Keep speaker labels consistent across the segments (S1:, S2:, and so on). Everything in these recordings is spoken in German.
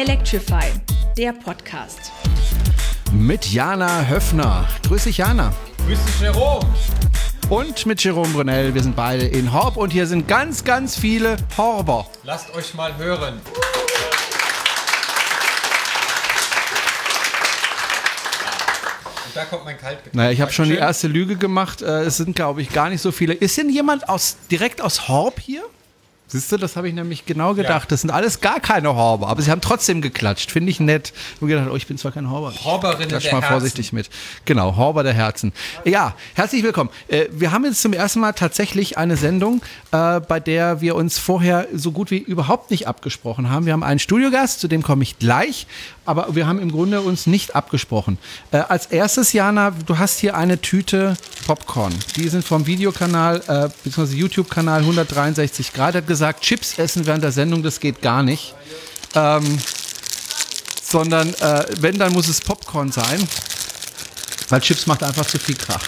S1: Electrify, der Podcast.
S2: Mit Jana Höfner. Grüß dich, Jana.
S3: Grüß dich, Jerome.
S2: Und mit Jerome Brunel. Wir sind beide in Horb und hier sind ganz, ganz viele Horber.
S3: Lasst euch mal hören. Und da kommt mein Kaltgetränk.
S2: Naja, ich habe schon die erste Lüge gemacht. Äh, Es sind, glaube ich, gar nicht so viele. Ist denn jemand aus, direkt aus Horb hier? Siehst du, das habe ich nämlich genau gedacht. Das sind alles gar keine Horber, aber sie haben trotzdem geklatscht. Finde ich nett. Ich habe gedacht, oh, ich bin zwar kein Horber.
S3: Horberinnen
S2: Klatsch
S3: der
S2: mal
S3: Herzen.
S2: vorsichtig mit. Genau, Horber der Herzen. Ja, herzlich willkommen. Äh, Wir haben jetzt zum ersten Mal tatsächlich eine Sendung, äh, bei der wir uns vorher so gut wie überhaupt nicht abgesprochen haben. Wir haben einen Studiogast, zu dem komme ich gleich, aber wir haben im Grunde uns nicht abgesprochen. Äh, Als erstes, Jana, du hast hier eine Tüte Popcorn. Die sind vom Videokanal, äh, beziehungsweise YouTube-Kanal 163 Grad, hat gesagt, Chips essen während der Sendung, das geht gar nicht. Ähm, sondern äh, wenn, dann muss es Popcorn sein. Weil Chips macht einfach zu viel Krach.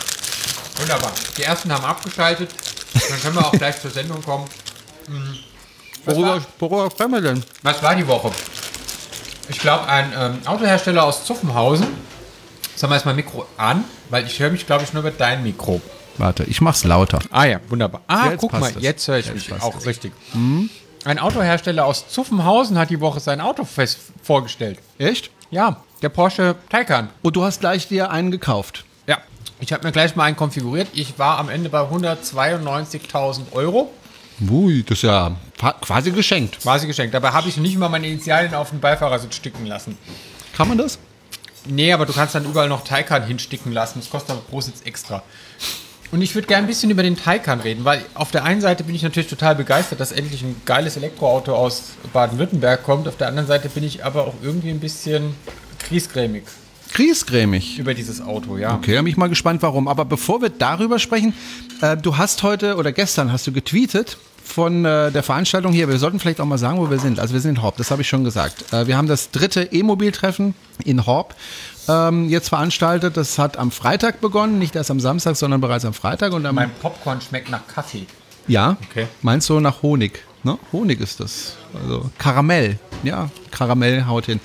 S3: Wunderbar. Die ersten haben abgeschaltet. Dann können wir auch gleich zur Sendung kommen. Was
S2: Worüber,
S3: war,
S2: worüber sprechen wir denn?
S3: was war die Woche? Ich glaube, ein ähm, Autohersteller aus Zuffenhausen. Sagen wir erstmal Mikro an, weil ich höre mich, glaube ich, nur mit deinem Mikro.
S2: Warte, ich mach's lauter.
S3: Ah ja, wunderbar. Ah,
S2: Jetzt
S3: guck mal,
S2: es.
S3: jetzt höre ich
S2: Jetzt
S3: mich auch
S2: es.
S3: richtig. Ein Autohersteller aus Zuffenhausen hat die Woche sein Auto fest vorgestellt.
S2: Echt?
S3: Ja, der Porsche Taycan.
S2: Und du hast gleich dir einen gekauft.
S3: Ja, ich habe mir gleich mal einen konfiguriert. Ich war am Ende bei 192.000 Euro.
S2: Ui, das ist ja quasi geschenkt.
S3: Quasi geschenkt. Dabei habe ich nicht mal meine Initialien auf den Beifahrersitz sticken lassen.
S2: Kann man das?
S3: Nee, aber du kannst dann überall noch Taycan hinsticken lassen. Das kostet aber pro Sitz extra. Und ich würde gerne ein bisschen über den Taycan reden, weil auf der einen Seite bin ich natürlich total begeistert, dass endlich ein geiles Elektroauto aus Baden-Württemberg kommt. Auf der anderen Seite bin ich aber auch irgendwie ein bisschen kriesgrämig
S2: Griesgrämig.
S3: über dieses Auto, ja.
S2: Okay, bin ich mal gespannt, warum. Aber bevor wir darüber sprechen, äh, du hast heute oder gestern hast du getweetet von äh, der Veranstaltung hier. Wir sollten vielleicht auch mal sagen, wo wir sind. Also wir sind in Horb, das habe ich schon gesagt. Äh, wir haben das dritte E-Mobil-Treffen in Horb ähm, jetzt veranstaltet. Das hat am Freitag begonnen, nicht erst am Samstag, sondern bereits am Freitag. Und am,
S3: Mein Popcorn schmeckt nach Kaffee.
S2: ja,
S3: Okay.
S2: meinst du nach Honig? Ne? Honig ist das. Also Karamell. Ja, Karamell haut hin.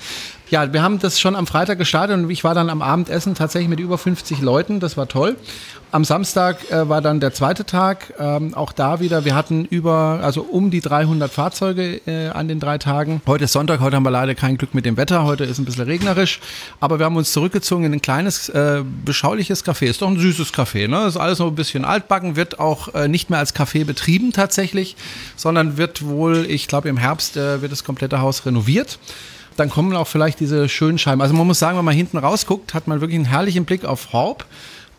S2: Ja, wir haben das schon am Freitag gestartet und ich war dann am Abendessen tatsächlich mit über 50 Leuten. Das war toll. Am Samstag äh, war dann der zweite Tag. Ähm, auch da wieder, wir hatten über, also um die 300 Fahrzeuge äh, an den drei Tagen. Heute ist Sonntag, heute haben wir leider kein Glück mit dem Wetter. Heute ist ein bisschen regnerisch. Aber wir haben uns zurückgezogen in ein kleines, äh, beschauliches Café. Ist doch ein süßes Café, ne? Ist alles noch ein bisschen altbacken, wird auch äh, nicht mehr als Café betrieben tatsächlich, sondern wird wohl, ich glaube im Herbst äh, wird das komplette Haus renoviert. Dann kommen auch vielleicht diese schönen Scheiben. Also man muss sagen, wenn man hinten rausguckt, hat man wirklich einen herrlichen Blick auf Horb.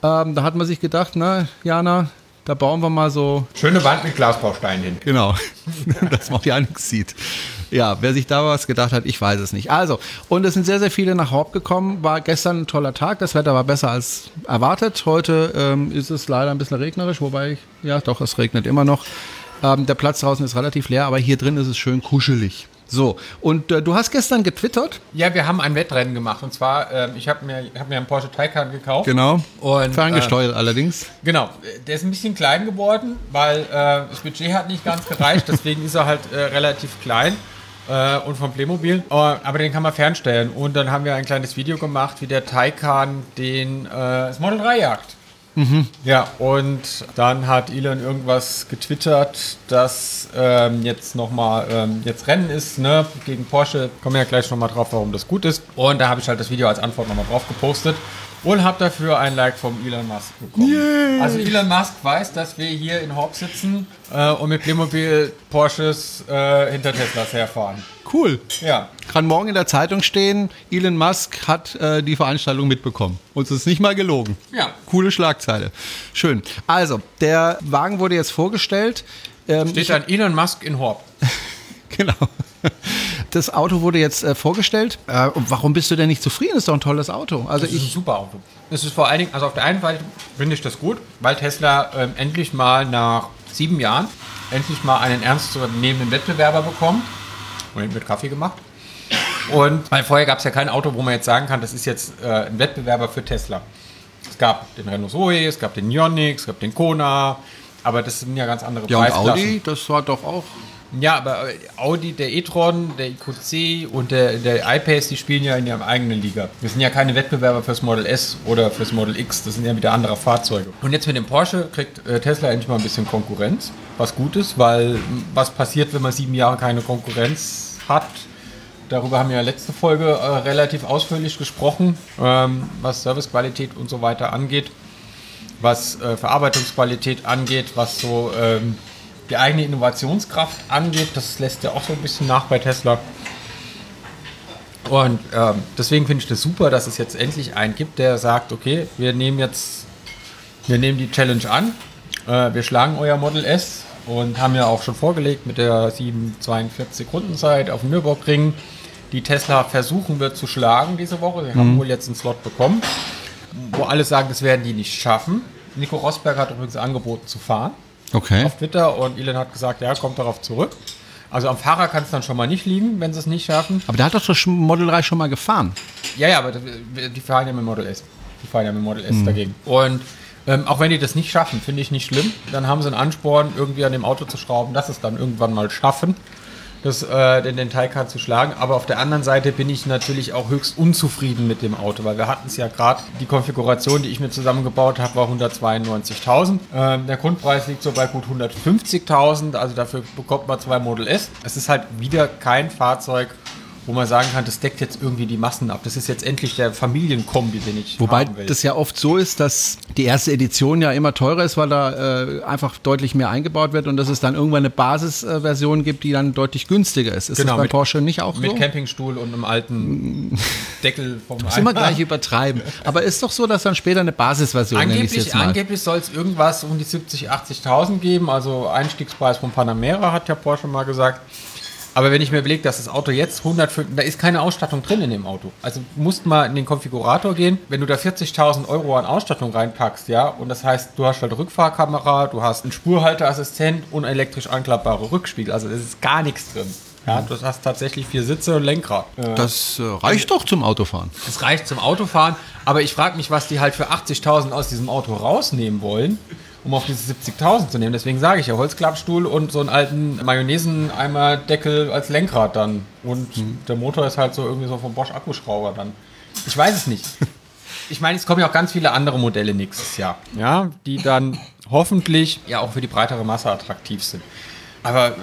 S2: Ähm, da hat man sich gedacht, na, Jana, da bauen wir mal so
S3: Schöne Wand mit Glasbausteinen hin.
S2: Genau, dass man auch ja nichts sieht. Ja, wer sich da was gedacht hat, ich weiß es nicht. Also, und es sind sehr, sehr viele nach Horb gekommen. War gestern ein toller Tag. Das Wetter war besser als erwartet. Heute ähm, ist es leider ein bisschen regnerisch, wobei, ich, ja, doch, es regnet immer noch. Ähm, der Platz draußen ist relativ leer, aber hier drin ist es schön kuschelig. So, und äh, du hast gestern getwittert.
S3: Ja, wir haben ein Wettrennen gemacht. Und zwar, ähm, ich habe mir, hab mir einen Porsche Taycan gekauft.
S2: Genau.
S3: Und,
S2: Ferngesteuert allerdings.
S3: Genau, der ist ein bisschen klein geworden, weil äh, das Budget hat nicht ganz gereicht, deswegen ist er halt äh, relativ klein äh, und vom Playmobil. Äh, aber den kann man fernsteuern. Und dann haben wir ein kleines Video gemacht, wie der Taycan den äh, das Model 3 jagt. Ja, und dann hat Elon irgendwas getwittert, dass ähm, jetzt nochmal ähm, jetzt Rennen ist, ne, gegen Porsche. Kommen wir ja gleich nochmal drauf, warum das gut ist. Und da habe ich halt das Video als Antwort nochmal drauf gepostet und habe dafür ein Like vom Elon Musk bekommen. Also Elon Musk weiß, dass wir hier in Horb sitzen äh, und mit Playmobil Porsches äh, hinter Teslas herfahren.
S2: Cool.
S3: Ja,
S2: Kann morgen in der Zeitung stehen, Elon Musk hat äh, die Veranstaltung mitbekommen. Uns ist nicht mal gelogen.
S3: Ja.
S2: Coole Schlagzeile. Schön. Also, der Wagen wurde jetzt vorgestellt. Ähm,
S3: steht dann Elon Musk in Horb.
S2: genau. Das Auto wurde jetzt äh, vorgestellt. Äh, und warum bist du denn nicht zufrieden? Das ist doch ein tolles Auto. Also
S3: Das ist ein super Auto. Es ist vor allen Dingen, also auf der einen Seite finde ich das gut, weil Tesla ähm, endlich mal nach sieben Jahren endlich mal einen ernstzunehmenden Wettbewerber bekommt. Und mit Kaffee gemacht. Und weil vorher gab es ja kein Auto, wo man jetzt sagen kann, das ist jetzt äh, ein Wettbewerber für Tesla. Es gab den Renault Zoe, es gab den Ioniq, es gab den Kona, aber das sind ja ganz andere
S2: ja, und
S3: Preisklassen.
S2: Audi, das war doch auch
S3: Ja, aber äh, Audi, der e-tron, der EQC und der, der iPace, die spielen ja in ihrem eigenen Liga. Wir sind ja keine Wettbewerber fürs Model S oder fürs Model X, das sind ja wieder andere Fahrzeuge. Und jetzt mit dem Porsche kriegt äh, Tesla endlich mal ein bisschen Konkurrenz, was gut ist, weil was passiert, wenn man sieben Jahre keine Konkurrenz hat? Darüber haben wir ja letzte Folge äh, relativ ausführlich gesprochen, ähm, was Servicequalität und so weiter angeht, was äh, Verarbeitungsqualität angeht, was so ähm, die eigene Innovationskraft angeht. Das lässt ja auch so ein bisschen nach bei Tesla. Und ähm, deswegen finde ich das super, dass es jetzt endlich einen gibt, der sagt, okay, wir nehmen jetzt, wir nehmen die Challenge an, äh, wir schlagen euer Model S und haben ja auch schon vorgelegt mit der 742 Rundenzeit auf dem Nürburgring, die Tesla versuchen wird zu schlagen diese Woche. Sie haben wohl jetzt einen Slot bekommen, wo alle sagen, das werden die nicht schaffen. Nico Rosberg hat übrigens angeboten zu fahren
S2: Okay.
S3: auf Twitter und Elon hat gesagt, ja, kommt darauf zurück. Also am Fahrer kann es dann schon mal nicht liegen, wenn sie es nicht schaffen.
S2: Aber der hat doch das Model 3 schon mal gefahren.
S3: Ja, ja, aber die fahren ja mit Model S. Die fahren ja mit Model S dagegen. Und ähm, auch wenn die das nicht schaffen, finde ich nicht schlimm. Dann haben sie einen Ansporn, irgendwie an dem Auto zu schrauben, dass es dann irgendwann mal schaffen, das, äh, den, den Taycan zu schlagen. Aber auf der anderen Seite bin ich natürlich auch höchst unzufrieden mit dem Auto, weil wir hatten es ja gerade, die Konfiguration, die ich mir zusammengebaut habe, war 192.000. Ähm, der Grundpreis liegt so bei gut 150.000, also dafür bekommt man zwei Model S. Es ist halt wieder kein Fahrzeug, wo man sagen kann, das deckt jetzt irgendwie die Massen ab. Das ist jetzt endlich der Familienkombi, den ich
S2: Wobei das ja oft so ist, dass die erste Edition ja immer teurer ist, weil da äh, einfach deutlich mehr eingebaut wird und dass es dann irgendwann eine Basisversion gibt, die dann deutlich günstiger ist. Ist
S3: Genau,
S2: das bei
S3: mit-
S2: Porsche nicht auch
S3: mit
S2: so?
S3: Campingstuhl und einem alten Deckel vom
S2: Das immer gleich übertreiben. Aber ist doch so, dass dann später eine Basisversion,
S3: Angeblich, angeblich soll es irgendwas um die 70.000, 80.000 geben. Also Einstiegspreis von Panamera hat ja Porsche mal gesagt. Aber wenn ich mir überlege, dass das Auto jetzt 105, da ist keine Ausstattung drin in dem Auto. Also du musst mal in den Konfigurator gehen. Wenn du da 40.000 Euro an Ausstattung reinpackst, ja, und das heißt, du hast halt Rückfahrkamera, du hast einen Spurhalteassistent und elektrisch anklappbare Rückspiegel. Also es ist gar nichts drin. Ja, du hast tatsächlich vier Sitze und Lenkrad.
S2: Das äh, reicht doch zum Autofahren.
S3: Es reicht zum Autofahren, aber ich frage mich, was die halt für 80.000 aus diesem Auto rausnehmen wollen, um auf diese 70.000 zu nehmen. Deswegen sage ich ja, Holzklappstuhl und so einen alten Mayonnaise-Eimer-Deckel als Lenkrad dann. Und der Motor ist halt so irgendwie so vom Bosch Akkuschrauber dann. Ich weiß es nicht. Ich meine, es kommen ja auch ganz viele andere Modelle nächstes Jahr, ja, die dann hoffentlich ja auch für die breitere Masse attraktiv sind. Aber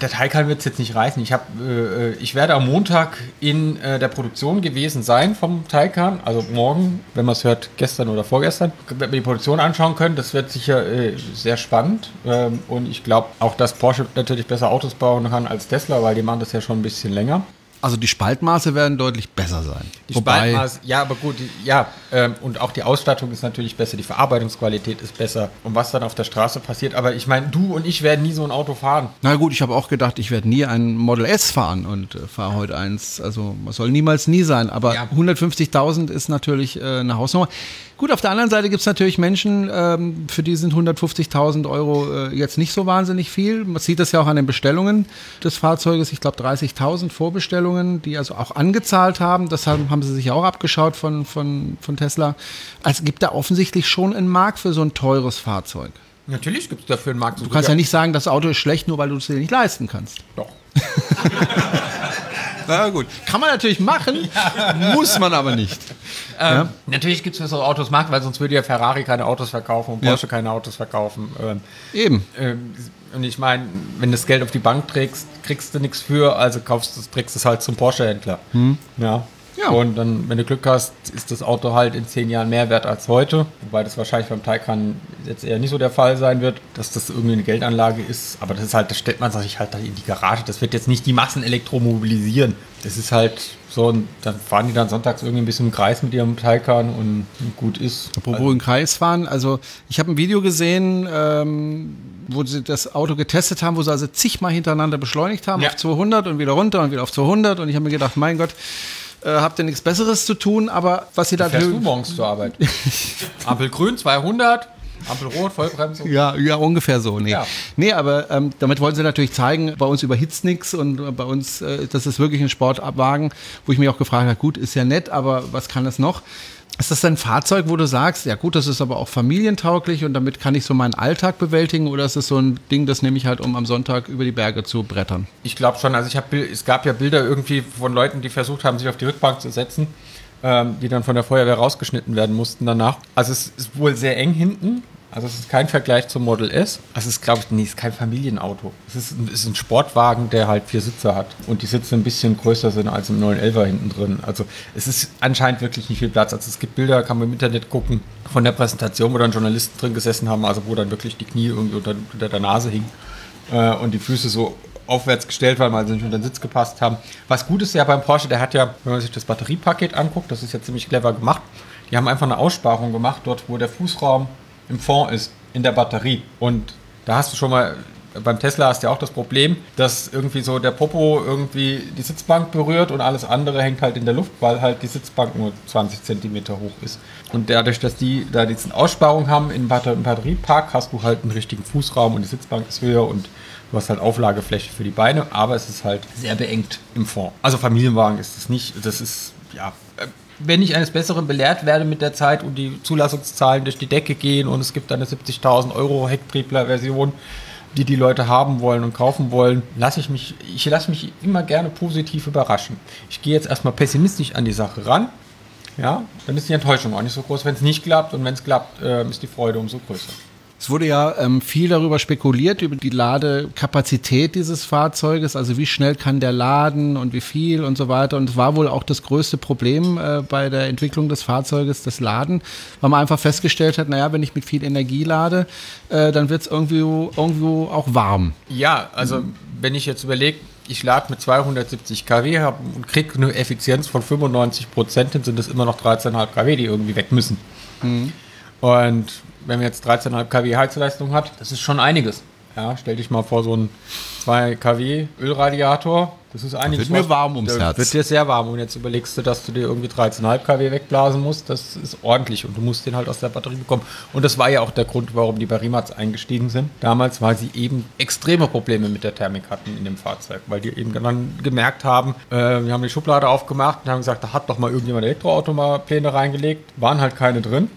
S3: der Taycan wird es jetzt nicht reißen. Ich, hab, äh, ich werde am Montag in äh, der Produktion gewesen sein vom Taycan. Also morgen, wenn man es hört, gestern oder vorgestern. Wenn wir die Produktion anschauen können, das wird sicher äh, sehr spannend. Ähm, und ich glaube auch, dass Porsche natürlich besser Autos bauen kann als Tesla, weil die machen das ja schon ein bisschen länger.
S2: Also die Spaltmaße werden deutlich besser sein.
S3: Die Spaltmaß, ja, aber gut, ja, ähm, und auch die Ausstattung ist natürlich besser, die Verarbeitungsqualität ist besser und was dann auf der Straße passiert. Aber ich meine, du und ich werden nie so ein Auto fahren.
S2: Na gut, ich habe auch gedacht, ich werde nie ein Model S fahren und äh, fahre heute eins. Also man soll niemals nie sein. Aber
S3: Ja.
S2: 150.000 ist natürlich äh, eine Hausnummer. Gut, auf der anderen Seite gibt es natürlich Menschen, ähm, für die sind 150.000 Euro äh, jetzt nicht so wahnsinnig viel. Man sieht das ja auch an den Bestellungen des Fahrzeuges. Ich glaube 30.000 Vorbestellungen, die also auch angezahlt haben. Das haben, haben sie sich auch abgeschaut von, von, von Tesla. Also gibt da offensichtlich schon einen Markt für so ein teures Fahrzeug.
S3: Natürlich gibt es dafür einen Markt.
S2: Du kannst ja nicht sagen, das Auto ist schlecht, nur weil du es dir nicht leisten kannst.
S3: Doch.
S2: Na gut. Kann man natürlich machen, muss man aber nicht.
S3: Ähm, Natürlich gibt es so Autos Markt, weil sonst würde ja Ferrari keine Autos verkaufen und
S2: Ja.
S3: Porsche keine Autos verkaufen. Ähm,
S2: Eben.
S3: ähm, und ich meine, wenn du das Geld auf die Bank trägst, kriegst du nichts für, also kaufst du, trägst es halt zum Porsche-Händler. Ja.
S2: Ja.
S3: Und dann, wenn du Glück hast, ist das Auto halt in zehn Jahren mehr wert als heute. Wobei das wahrscheinlich beim Taycan jetzt eher nicht so der Fall sein wird, dass das irgendwie eine Geldanlage ist. Aber das ist halt, das stellt man sich halt dann in die Garage. Das wird jetzt nicht die Massen elektromobilisieren. Das ist halt so, und dann fahren die dann sonntags irgendwie ein bisschen im Kreis mit ihrem Taycan und gut ist.
S2: Apropos im Kreis fahren, also ich habe ein Video gesehen, ähm, wo sie das Auto getestet haben, wo sie also zigmal hintereinander beschleunigt haben,
S3: Ja.
S2: auf 200 und wieder runter und wieder auf 200 und ich habe mir gedacht, mein Gott, äh, habt ihr nichts Besseres zu tun, aber was sie da
S3: Fährst du morgens zur Arbeit? Ampel grün, 200. Ampel rot, Vollbremsung.
S2: Ja, ja, ungefähr so. Nee,
S3: Ja.
S2: nee aber ähm, damit wollen sie natürlich zeigen, bei uns überhitzt nichts und äh, bei uns, äh, das ist wirklich ein Sportabwagen, wo ich mich auch gefragt habe, gut, ist ja nett, aber was kann das noch? Ist das ein Fahrzeug, wo du sagst, ja gut, das ist aber auch familientauglich und damit kann ich so meinen Alltag bewältigen oder ist es so ein Ding, das nehme ich halt, um am Sonntag über die Berge zu brettern?
S3: Ich glaube schon, also ich habe, es gab ja Bilder irgendwie von Leuten, die versucht haben, sich auf die Rückbank zu setzen, ähm, die dann von der Feuerwehr rausgeschnitten werden mussten danach. Also es ist wohl sehr eng hinten, also es ist kein Vergleich zum Model S. Also es ist, glaube ich, nee, es ist kein Familienauto. Es ist, es ist ein Sportwagen, der halt vier Sitze hat. Und die Sitze ein bisschen größer sind als im 911er hinten drin. Also es ist anscheinend wirklich nicht viel Platz. Also es gibt Bilder, kann man im Internet gucken, von der Präsentation, wo dann Journalisten drin gesessen haben, also wo dann wirklich die Knie irgendwie unter, unter der Nase hingen äh, und die Füße so aufwärts gestellt waren, weil sie nicht unter den Sitz gepasst haben. Was gut ist ja beim Porsche, der hat ja, wenn man sich das Batteriepaket anguckt, das ist ja ziemlich clever gemacht, die haben einfach eine Aussparung gemacht, dort wo der Fußraum im Fond ist, in der Batterie. Und da hast du schon mal, beim Tesla hast du ja auch das Problem, dass irgendwie so der Popo irgendwie die Sitzbank berührt und alles andere hängt halt in der Luft, weil halt die Sitzbank nur 20 Zentimeter hoch ist. Und dadurch, dass die da diesen Aussparung haben im Batteriepark, hast du halt einen richtigen Fußraum und die Sitzbank ist höher und du hast halt Auflagefläche für die Beine, aber es ist halt sehr beengt im Fond. Also Familienwagen ist es nicht, das ist, ja, wenn ich eines Besseren belehrt werde mit der Zeit und die Zulassungszahlen durch die Decke gehen und es gibt eine 70.000 Euro Hecktriebler-Version, die die Leute haben wollen und kaufen wollen, lasse ich mich, ich lasse mich immer gerne positiv überraschen. Ich gehe jetzt erstmal pessimistisch an die Sache ran. Ja, dann ist die Enttäuschung auch nicht so groß, wenn es nicht klappt und wenn es klappt, äh, ist die Freude umso größer.
S2: Es wurde ja ähm, viel darüber spekuliert, über die Ladekapazität dieses Fahrzeuges, also wie schnell kann der laden und wie viel und so weiter. Und es war wohl auch das größte Problem äh, bei der Entwicklung des Fahrzeuges, das Laden, weil man einfach festgestellt hat, naja, wenn ich mit viel Energie lade, äh, dann wird es irgendwie irgendwo auch warm.
S3: Ja, also mhm. wenn ich jetzt überlege, ich lade mit 270 kW und kriege eine Effizienz von 95 Prozent, dann sind es immer noch 13,5 kW, die irgendwie weg müssen. Mhm. Und wenn man jetzt 13,5 kW Heizleistung hat, das ist schon einiges. Ja, stell dich mal vor, so ein 2 kW Ölradiator, das ist einiges.
S2: Wird mir warm ums Herz.
S3: Wird dir sehr warm und jetzt überlegst du, dass du dir irgendwie 13,5 kW wegblasen musst, das ist ordentlich und du musst den halt aus der Batterie bekommen. Und das war ja auch der Grund, warum die bei Rimac eingestiegen sind. Damals, weil sie eben extreme Probleme mit der Thermik hatten in dem Fahrzeug, weil die eben dann gemerkt haben, äh, wir haben die Schublade aufgemacht und haben gesagt, da hat doch mal irgendjemand Elektroauto-Pläne reingelegt, waren halt keine drin.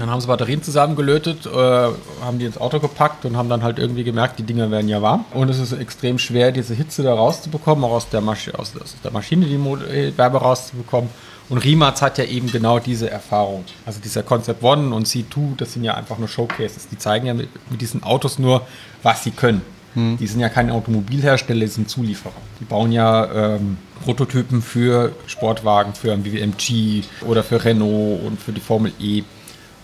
S3: Dann haben sie Batterien zusammengelötet, äh, haben die ins Auto gepackt und haben dann halt irgendwie gemerkt, die Dinger werden ja warm. Und es ist extrem schwer, diese Hitze da rauszubekommen, auch aus der, Masch aus, aus der Maschine die äh, Wärme rauszubekommen. Und Rimac hat ja eben genau diese Erfahrung. Also dieser Concept One und C2, das sind ja einfach nur Showcases. Die zeigen ja mit, mit diesen Autos nur, was sie können. Hm. Die sind ja keine Automobilhersteller, die sind Zulieferer. Die bauen ja ähm, Prototypen für Sportwagen, für ein BWMG oder für Renault und für die Formel E.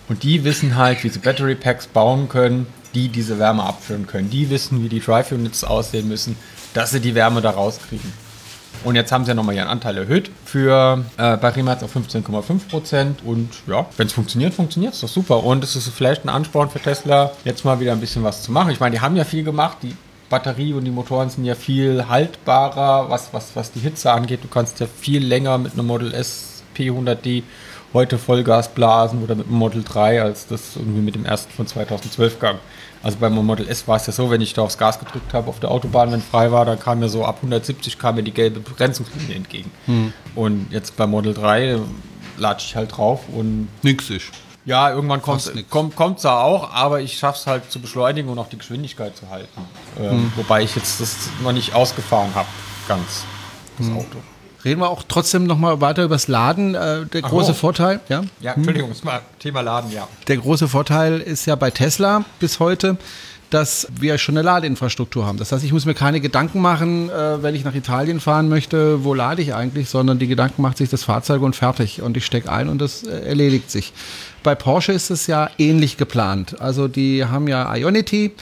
S3: Und die wissen halt, wie sie Battery Packs bauen können, die diese Wärme abführen können. Die wissen, wie die Drive Units aussehen müssen, dass sie die Wärme da rauskriegen. Und jetzt haben sie ja nochmal ihren Anteil erhöht für äh, bei Rimac auf 15,5 Prozent. Und ja, wenn es funktioniert, funktioniert es doch super. Und es ist vielleicht ein Ansporn für Tesla, jetzt mal wieder ein bisschen was zu machen. Ich meine, die haben ja viel gemacht. Die Batterie und die Motoren sind ja viel haltbarer, was, was, was die Hitze angeht. Du kannst ja viel länger mit einem Model S P100D heute Vollgas blasen oder mit dem Model 3, als das irgendwie mit dem ersten von 2012 gang. Also beim Model S war es ja so, wenn ich da aufs Gas gedrückt habe auf der Autobahn, wenn frei war, dann kam mir so ab 170 kam mir die gelbe Begrenzungslinie entgegen. Hm. Und jetzt beim Model 3 latsche ich halt drauf und.
S2: Nix ist.
S3: Ja, irgendwann kommt es kommt, da auch, aber ich schaffe es halt zu beschleunigen und auch die Geschwindigkeit zu halten. Ähm, hm. Wobei ich jetzt das noch nicht ausgefahren habe, ganz, das hm. Auto.
S2: Reden wir auch trotzdem noch mal weiter über das Laden. Äh, der Ach große oh. Vorteil, ja?
S3: Ja, Entschuldigung, hm. Thema Laden, ja.
S2: Der große Vorteil ist ja bei Tesla bis heute, dass wir schon eine Ladeinfrastruktur haben. Das heißt, ich muss mir keine Gedanken machen, äh, wenn ich nach Italien fahren möchte, wo lade ich eigentlich, sondern die Gedanken macht sich das Fahrzeug und fertig. Und ich stecke ein und das äh, erledigt sich. Bei Porsche ist es ja ähnlich geplant. Also die haben ja Ionity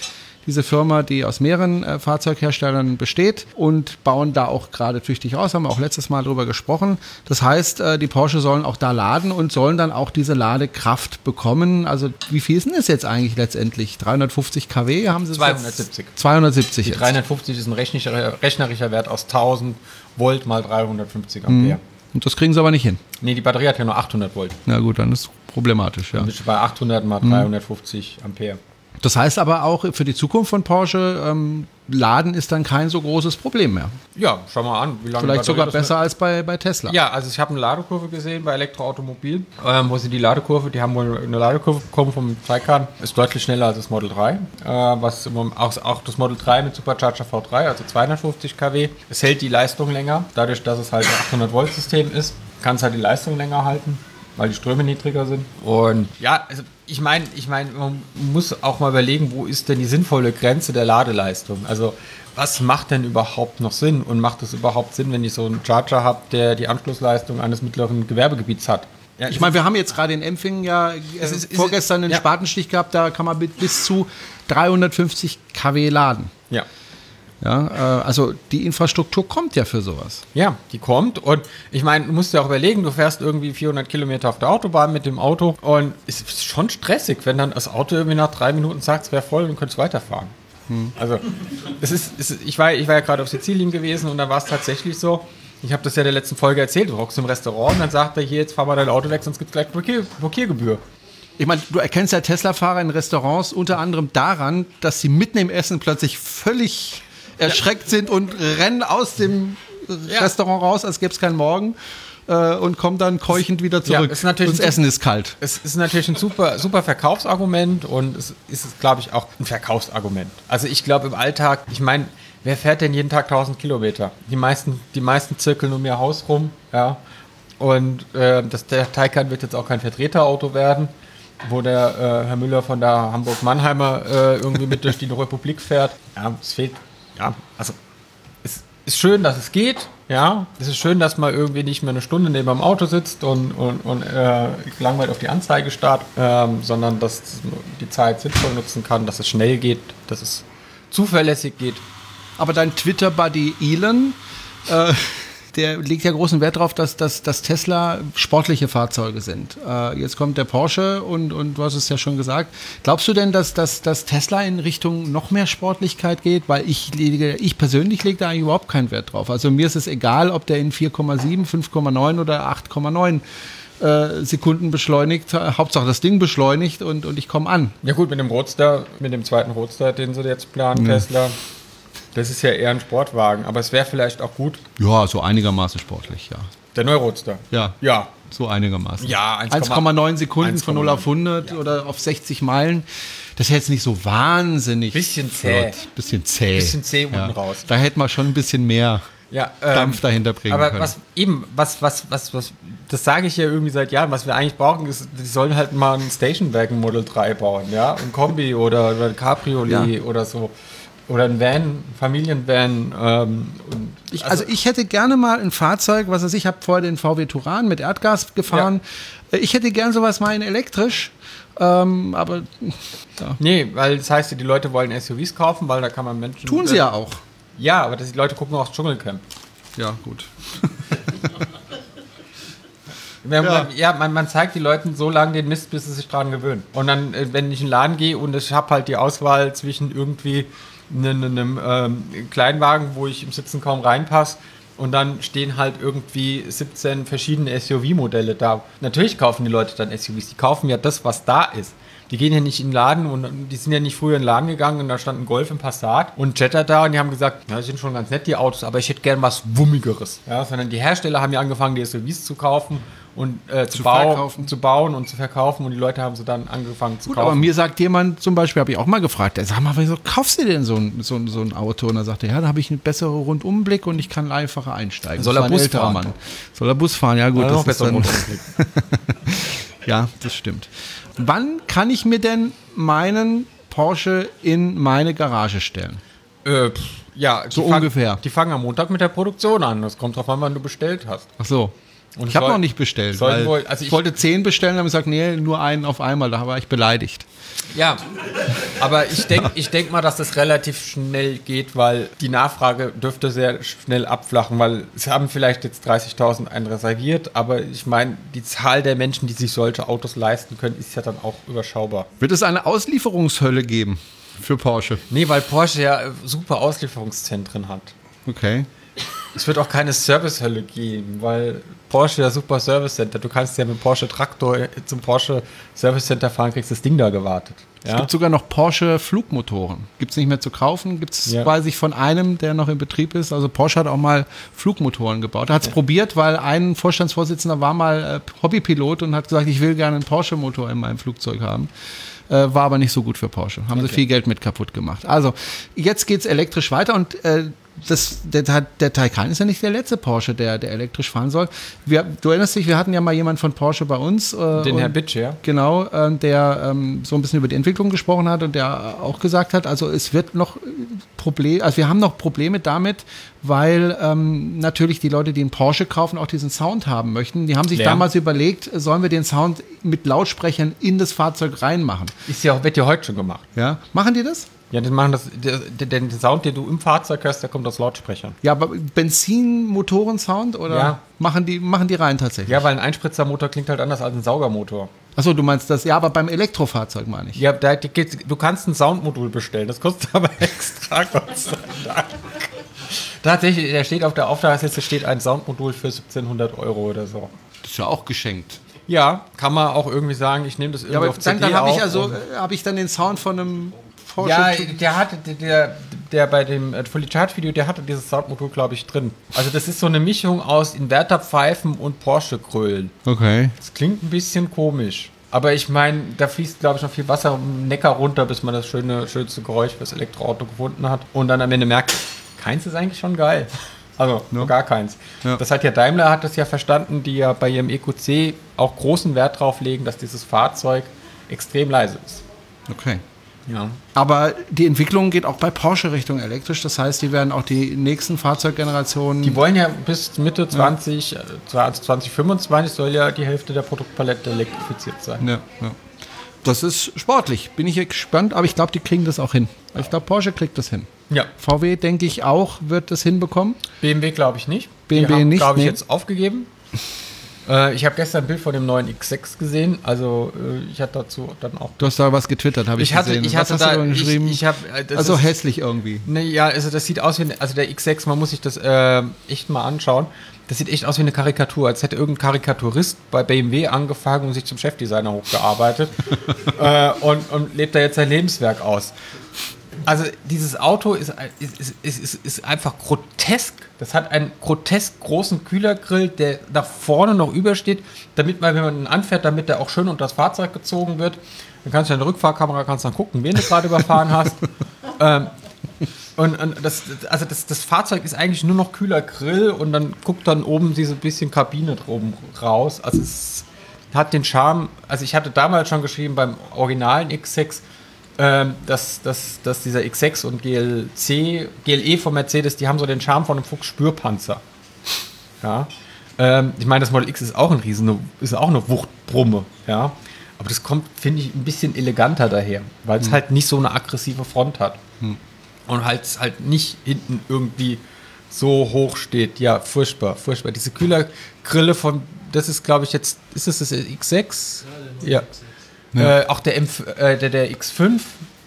S2: diese Firma, die aus mehreren äh, Fahrzeugherstellern besteht und bauen da auch gerade tüchtig aus, haben wir auch letztes Mal drüber gesprochen. Das heißt, äh, die Porsche sollen auch da laden und sollen dann auch diese Ladekraft bekommen. Also wie viel ist denn das jetzt eigentlich letztendlich? 350 kW haben sie
S3: 270.
S2: 270
S3: die 350 ist ein rechnerischer, rechnerischer Wert aus 1000 Volt mal 350 Ampere. Mhm.
S2: Und das kriegen sie aber nicht hin.
S3: Nee, die Batterie hat ja nur 800 Volt.
S2: Na gut, dann ist problematisch, ja.
S3: Dann bist du bei 800 mal 350 mhm. Ampere.
S2: Das heißt aber auch für die Zukunft von Porsche, ähm, Laden ist dann kein so großes Problem mehr.
S3: Ja, schau mal an, wie lange
S2: Vielleicht sogar besser als bei, bei Tesla.
S3: Ja, also ich habe eine Ladekurve gesehen bei Elektroautomobil, ähm, wo sie die Ladekurve, die haben wohl eine Ladekurve bekommen vom Taycan, ist deutlich schneller als das Model 3, äh, was auch, auch das Model 3 mit Supercharger V3, also 250 kW. Es hält die Leistung länger, dadurch, dass es halt ein 800 Volt System ist, kann es halt die Leistung länger halten, weil die Ströme niedriger sind. Und ja, also ich meine, ich meine, man muss auch mal überlegen, wo ist denn die sinnvolle Grenze der Ladeleistung? Also was macht denn überhaupt noch Sinn? Und macht es überhaupt Sinn, wenn ich so einen Charger habe, der die Anschlussleistung eines mittleren Gewerbegebiets hat? Ja,
S2: Ich meine, wir haben jetzt gerade in Empfingen ja äh,
S3: Es ist- es
S2: vorgestern einen
S3: ja.
S2: Spatenstich gehabt, da kann man bis zu 350 kW laden.
S3: ja.
S2: Ja, äh, also die Infrastruktur kommt ja für sowas.
S3: Ja, die kommt und ich meine, du musst dir auch überlegen, du fährst irgendwie 400 Kilometer auf der Autobahn mit dem Auto und es ist schon stressig, wenn dann das Auto irgendwie nach drei Minuten sagt, es wäre voll und könntest weiterfahren. Also es ist, es ist ich, war, ich war ja gerade auf Sizilien gewesen und da war es tatsächlich so, ich habe das ja in der letzten Folge erzählt, du hockst im Restaurant und dann sagt er, hier, jetzt fahr mal dein Auto weg, sonst gibt es gleich Blockier, Blockiergebühr.
S2: Ich meine, du erkennst ja Tesla-Fahrer in Restaurants unter anderem daran, dass sie mitten im Essen plötzlich völlig erschreckt sind und rennen aus dem
S3: Ja.
S2: Restaurant raus, als gäbe es keinen Morgen äh, und kommen dann keuchend wieder
S3: Ja,
S2: zurück.
S3: natürlich
S2: und das Essen ist kalt.
S3: Es ist natürlich ein super, super Verkaufsargument und es ist, glaube ich, auch ein Verkaufsargument. Also ich glaube im Alltag, ich meine, wer fährt denn jeden Tag 1000 Kilometer? Die meisten, die meisten zirkeln um ihr Haus rum, ja. Und äh, das, der Taycan wird jetzt auch kein Vertreterauto werden, wo der äh, Herr Müller von der Hamburg-Mannheimer äh, irgendwie mit durch die Republik fährt. Ja, es fehlt, ja, also es ist schön, dass es geht. Ja, es ist schön, dass man irgendwie nicht mehr eine Stunde neben dem Auto sitzt und, und, und äh, langweilig auf die Anzeige starrt, ähm, sondern dass die Zeit sinnvoll nutzen kann, dass es schnell geht, dass es zuverlässig geht.
S2: Aber dein Twitter-Buddy Elon, äh, der legt ja großen Wert darauf, dass, dass, dass Tesla sportliche Fahrzeuge sind. Äh, jetzt kommt der Porsche und, und du hast es ja schon gesagt. Glaubst du denn, dass, dass, dass Tesla in Richtung noch mehr Sportlichkeit geht? Weil ich, lege, ich persönlich lege da eigentlich überhaupt keinen Wert drauf. Also mir ist es egal, ob der in 4,7, 5,9 oder 8,9 äh, Sekunden beschleunigt. Hauptsache das Ding beschleunigt und, und ich komme an.
S3: Ja gut, mit dem Roadster, mit dem zweiten Roadster, den sie jetzt planen, Tesla, das ist ja eher ein Sportwagen, aber es wäre vielleicht auch gut,
S2: Ja, so einigermaßen sportlich, ja.
S3: der neue Roadster.
S2: Ja.
S3: Ja,
S2: So einigermaßen.
S3: Ja, 1,9
S2: 1,9 Sekunden von 0 auf 100
S3: Ja.
S2: oder auf 60 Meilen. Das ist jetzt nicht so wahnsinnig.
S3: Bisschen zäh.
S2: flott. Bisschen zäh.
S3: Bisschen zäh unten raus.
S2: Da hätte man schon ein bisschen mehr
S3: ja, ähm,
S2: Dampf dahinter bringen
S3: Aber
S2: können.
S3: was eben, was, was, was, was, das sage ich ja irgendwie seit Jahren, was wir eigentlich brauchen, ist, die sollen halt mal ein Stationwagen Model 3 bauen, ja, ein Kombi oder, oder ein Cabriolet
S2: Ja.
S3: oder so. Oder ein Van, Familienvan. Ähm, und
S2: Ich, also, ich hätte gerne mal ein Fahrzeug, was weiß ich, habe vorher den VW Touran mit Erdgas gefahren. Äh, Ich hätte gern sowas mal in elektrisch. Ähm, aber ja.
S3: nee, weil das heißt ja, die Leute wollen SUVs kaufen, weil da kann man Menschen.
S2: tun sie ja auch.
S3: Ja, aber das, die Leute gucken auch das Dschungelcamp.
S2: Ja, gut.
S3: Wenn
S2: Ja.
S3: Man, ja, man, man zeigt die Leuten so lange den Mist, bis sie sich dran gewöhnen. Und dann, äh, wenn ich in den Laden gehe und ich habe halt die Auswahl zwischen irgendwie einem, einem ähm, Kleinwagen, wo ich im Sitzen kaum reinpasse, und dann stehen halt irgendwie 17 verschiedene SUV-Modelle da. Natürlich kaufen die Leute dann SUVs. Die kaufen ja das, was da ist. Die gehen ja nicht in den Laden und die sind ja nicht früher in den Laden gegangen und da stand ein Golf im Passat und Jetta da und die haben gesagt, ja, sind schon ganz nett, die Autos, aber ich hätte gern was Wummigeres. Ja, sondern die Hersteller haben ja angefangen, die SUVs zu kaufen und äh, zu,
S2: Zu
S3: bauen,
S2: verkaufen.
S3: zu bauen und zu verkaufen und die Leute haben sie dann angefangen zu
S2: Gut,
S3: kaufen.
S2: aber mir sagt jemand zum Beispiel, habe ich auch mal gefragt, der sag mal, wieso kaufst du denn so ein, so, so ein Auto? Und er sagte, ja, da habe ich einen besseren Rundumblick und ich kann einfacher einsteigen.
S3: Soll er Bus fahren?
S2: Mann. Soll er Bus fahren? Ja gut, das ist dann,
S3: Rundumblick.
S2: ja, das stimmt. Wann kann ich mir denn meinen Porsche in meine Garage stellen?
S3: Äh, ja,
S2: So
S3: die fang-
S2: ungefähr.
S3: Die fangen am Montag mit der Produktion an. Das kommt drauf an, wann du bestellt hast.
S2: Ach so.
S3: Und
S2: ich habe noch nicht bestellt. Weil
S3: wohl- also
S2: ich,
S3: ich-
S2: wollte zehn bestellen, aber gesagt, nee, nur einen auf einmal. Da war ich beleidigt.
S3: Ja, aber ich denke ich denk mal, dass das relativ schnell geht, weil die Nachfrage dürfte sehr schnell abflachen, weil es haben vielleicht jetzt 30.000 einen reserviert, aber ich meine, die Zahl der Menschen, die sich solche Autos leisten können, ist ja dann auch überschaubar.
S2: Wird es eine Auslieferungshölle geben für Porsche?
S3: Nee, weil Porsche ja äh, super Auslieferungszentren hat.
S2: Okay.
S3: Es wird auch keine Servicehölle geben, weil Porsche ja super Service Center. Du kannst ja mit Porsche Traktor zum Porsche Service Center fahren, kriegst das Ding da gewartet.
S2: Es
S3: Ja?
S2: gibt sogar noch Porsche Flugmotoren. Gibt es nicht mehr zu kaufen. Gibt es,
S3: Ja.
S2: weiß ich, von einem, der noch in Betrieb ist. Also Porsche hat auch mal Flugmotoren gebaut. Hat es probiert, weil ein Vorstandsvorsitzender war mal äh, Hobbypilot und hat gesagt, ich will gerne einen Porsche-Motor in meinem Flugzeug haben. Äh, war aber nicht so gut für Porsche. Haben sie viel Geld mit kaputt gemacht. Also, jetzt geht's elektrisch weiter und äh, das, der, der Taycan ist ja nicht der letzte Porsche, der, der elektrisch fahren soll. Wir, du erinnerst dich, wir hatten ja mal jemanden von Porsche bei uns. Äh,
S3: Den
S2: und-
S3: Herr Bitsch, ja?
S2: Genau, äh, der ähm, so ein bisschen über die Entwicklung gesprochen hat und der auch gesagt hat, also es wird noch Probleme, also wir haben noch Probleme damit, weil ähm, natürlich die Leute, die einen Porsche kaufen, auch diesen Sound haben möchten. Die haben sich
S3: Ja.
S2: damals überlegt, sollen wir den Sound mit Lautsprechern in das Fahrzeug reinmachen?
S3: Ist ja, wird ja heute schon gemacht.
S2: Ja, machen die das?
S3: Ja, die machen das, der, der, den Sound, den du im Fahrzeug hörst, der kommt aus Lautsprechern.
S2: Ja, aber Benzinmotoren-Sound oder
S3: Ja.
S2: machen die machen die rein tatsächlich?
S3: Ja, weil ein Einspritzermotor klingt halt anders als ein Saugermotor.
S2: Achso, du meinst das? Ja, aber beim Elektrofahrzeug meine ich.
S3: Ja, da, du kannst ein Soundmodul bestellen, das kostet aber extra, Gott sei Dank. Tatsächlich, da steht auf der Auftragsliste steht ein Soundmodul für 1700 Euro oder so.
S2: Das ist ja auch geschenkt.
S3: Ja, kann man auch irgendwie sagen, ich nehme das irgendwie
S2: Ja, aber
S3: auf
S2: dann,
S3: CD
S2: dann habe ich also äh, habe ich dann den Sound von einem Porsche.
S3: Ja, der hatte, der- der, bei dem äh, Fully Charge Video, der hatte dieses Soundmodul, glaube ich, drin. Also das ist so eine Mischung aus Inverterpfeifen und Porsche-Grölen.
S2: okay.
S3: Das klingt ein bisschen komisch. Aber ich meine, da fließt, glaube ich, noch viel Wasser im Neckar runter, bis man das schöne, schönste Geräusch fürs Elektroauto gefunden hat. Und dann am Ende merkt, keins ist eigentlich schon geil. Also, nur gar keins.
S2: Ja.
S3: Das hat ja Daimler hat das ja verstanden, die ja bei ihrem EQC auch großen Wert drauf legen, dass dieses Fahrzeug extrem leise ist.
S2: Okay.
S3: Ja.
S2: Aber die Entwicklung geht auch bei Porsche Richtung elektrisch. Das heißt, die werden auch die nächsten Fahrzeuggenerationen.
S3: Die wollen ja bis Mitte 20, äh, also 2025 soll ja die Hälfte der Produktpalette elektrifiziert sein.
S2: ja, ja. Das ist sportlich. Bin ich gespannt, aber ich glaube, die kriegen das auch hin. Ich glaube, Porsche kriegt das hin.
S3: Ja.
S2: VW, denke ich, auch wird das hinbekommen.
S3: BMW glaube ich nicht.
S2: BMW
S3: die haben,
S2: nicht,
S3: glaube ich,
S2: nee.
S3: jetzt aufgegeben. Äh, ich habe gestern ein Bild von dem neuen X6 gesehen. Also äh, ich hatte dazu dann auch.
S2: Du hast da was getwittert, habe ich,
S3: Ich hatte,
S2: gesehen.
S3: ich
S2: was
S3: hatte
S2: hast
S3: da, ich,
S2: geschrieben?
S3: ich äh, das
S2: also
S3: ist-
S2: hässlich irgendwie.
S3: Ne, ja, also das sieht aus wie, ein- also der X6, man muss sich das äh, echt mal anschauen. Das sieht echt aus wie eine Karikatur, als hätte irgendein Karikaturist bei BMW angefangen und sich zum Chefdesigner hochgearbeitet äh, und, und lebt da jetzt sein Lebenswerk aus. Also dieses Auto ist, ist, ist, ist, einfach grotesk. Das hat einen grotesk großen Kühlergrill, der nach vorne noch übersteht, damit man, wenn man ihn anfährt, damit der auch schön unter das Fahrzeug gezogen wird. Dann kannst du in der Rückfahrkamera kannst dann gucken, wen du gerade überfahren hast. ähm, und, und das, also das, das Fahrzeug ist eigentlich nur noch kühler Grill und dann guckt dann oben diese bisschen Kabine drum raus. Also es hat den Charme, also ich hatte damals schon geschrieben beim originalen X6, ähm, dass, dass, dass dieser X6 und GLC, GLE von Mercedes, die haben so den Charme von einem Fuchs-Spürpanzer. Ja. Ähm, ich meine, das Model X ist auch ein riesen, ist auch eine Wuchtbrumme, ja. Aber das kommt, finde ich, ein bisschen eleganter daher, weil es halt nicht so eine aggressive Front hat. Und halt, halt nicht hinten irgendwie so hoch steht. Ja, furchtbar, furchtbar. Diese Kühlergrille von, das ist, glaube ich, jetzt, ist es das X6? Ja. Äh, auch der, M, äh, der, der X5,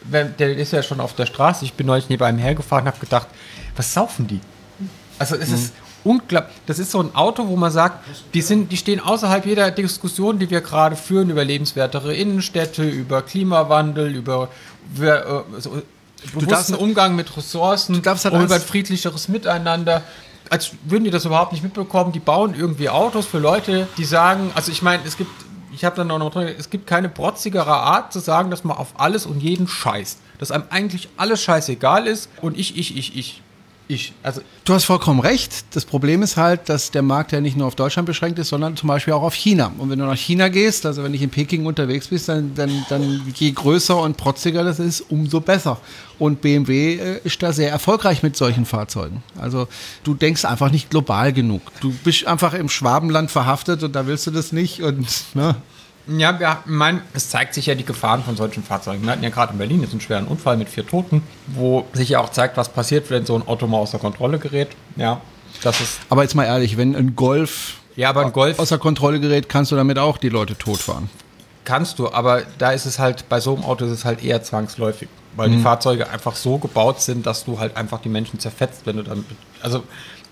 S3: wenn- der ist ja schon auf der Straße. Ich bin neulich neben einem hergefahren und habe gedacht, was saufen die? Also es ist unglaublich. Das ist so ein Auto, wo man sagt, die, sind, die stehen außerhalb jeder Diskussion, die wir gerade führen über lebenswertere Innenstädte, über Klimawandel, über, über äh, so, bewussten
S2: darfst-
S3: Umgang mit Ressourcen,
S2: halt
S3: über ein friedlicheres Miteinander. Als würden die das überhaupt nicht mitbekommen. Die bauen irgendwie Autos für Leute, die sagen, also ich meine, es gibt, ich habe dann auch noch drin, es gibt keine protzigere Art zu sagen, dass man auf alles und jeden scheißt. Dass einem eigentlich alles scheißegal ist und ich, ich, ich, ich. Ich. Also
S2: Du hast vollkommen recht. Das Problem ist halt, dass der Markt ja nicht nur auf Deutschland beschränkt ist, sondern zum Beispiel auch auf China. Und wenn du nach China gehst, also wenn ich in Peking unterwegs bist, dann, dann, dann je größer und protziger das ist, umso besser. Und BMW äh, ist da sehr erfolgreich mit solchen Fahrzeugen. Also du denkst einfach nicht global genug. Du bist einfach im Schwabenland verhaftet und da willst du das nicht. Und ne?
S3: Ja, wir meinen, es zeigt sich ja die Gefahren von solchen Fahrzeugen. Wir hatten ja gerade in Berlin jetzt einen schweren Unfall mit vier Toten, wo sich ja auch zeigt, was passiert, wenn so ein Auto mal außer Kontrolle gerät. Ja, das ist.
S2: Aber jetzt mal ehrlich, wenn ein Golf
S3: Ja, aber ein Golf
S2: außer Kontrolle gerät, kannst du damit auch die Leute totfahren.
S3: kannst du, aber da ist es halt, bei so einem Auto ist es halt eher zwangsläufig, weil die Fahrzeuge einfach so gebaut sind, dass du halt einfach die Menschen zerfetzt, wenn du dann. Also,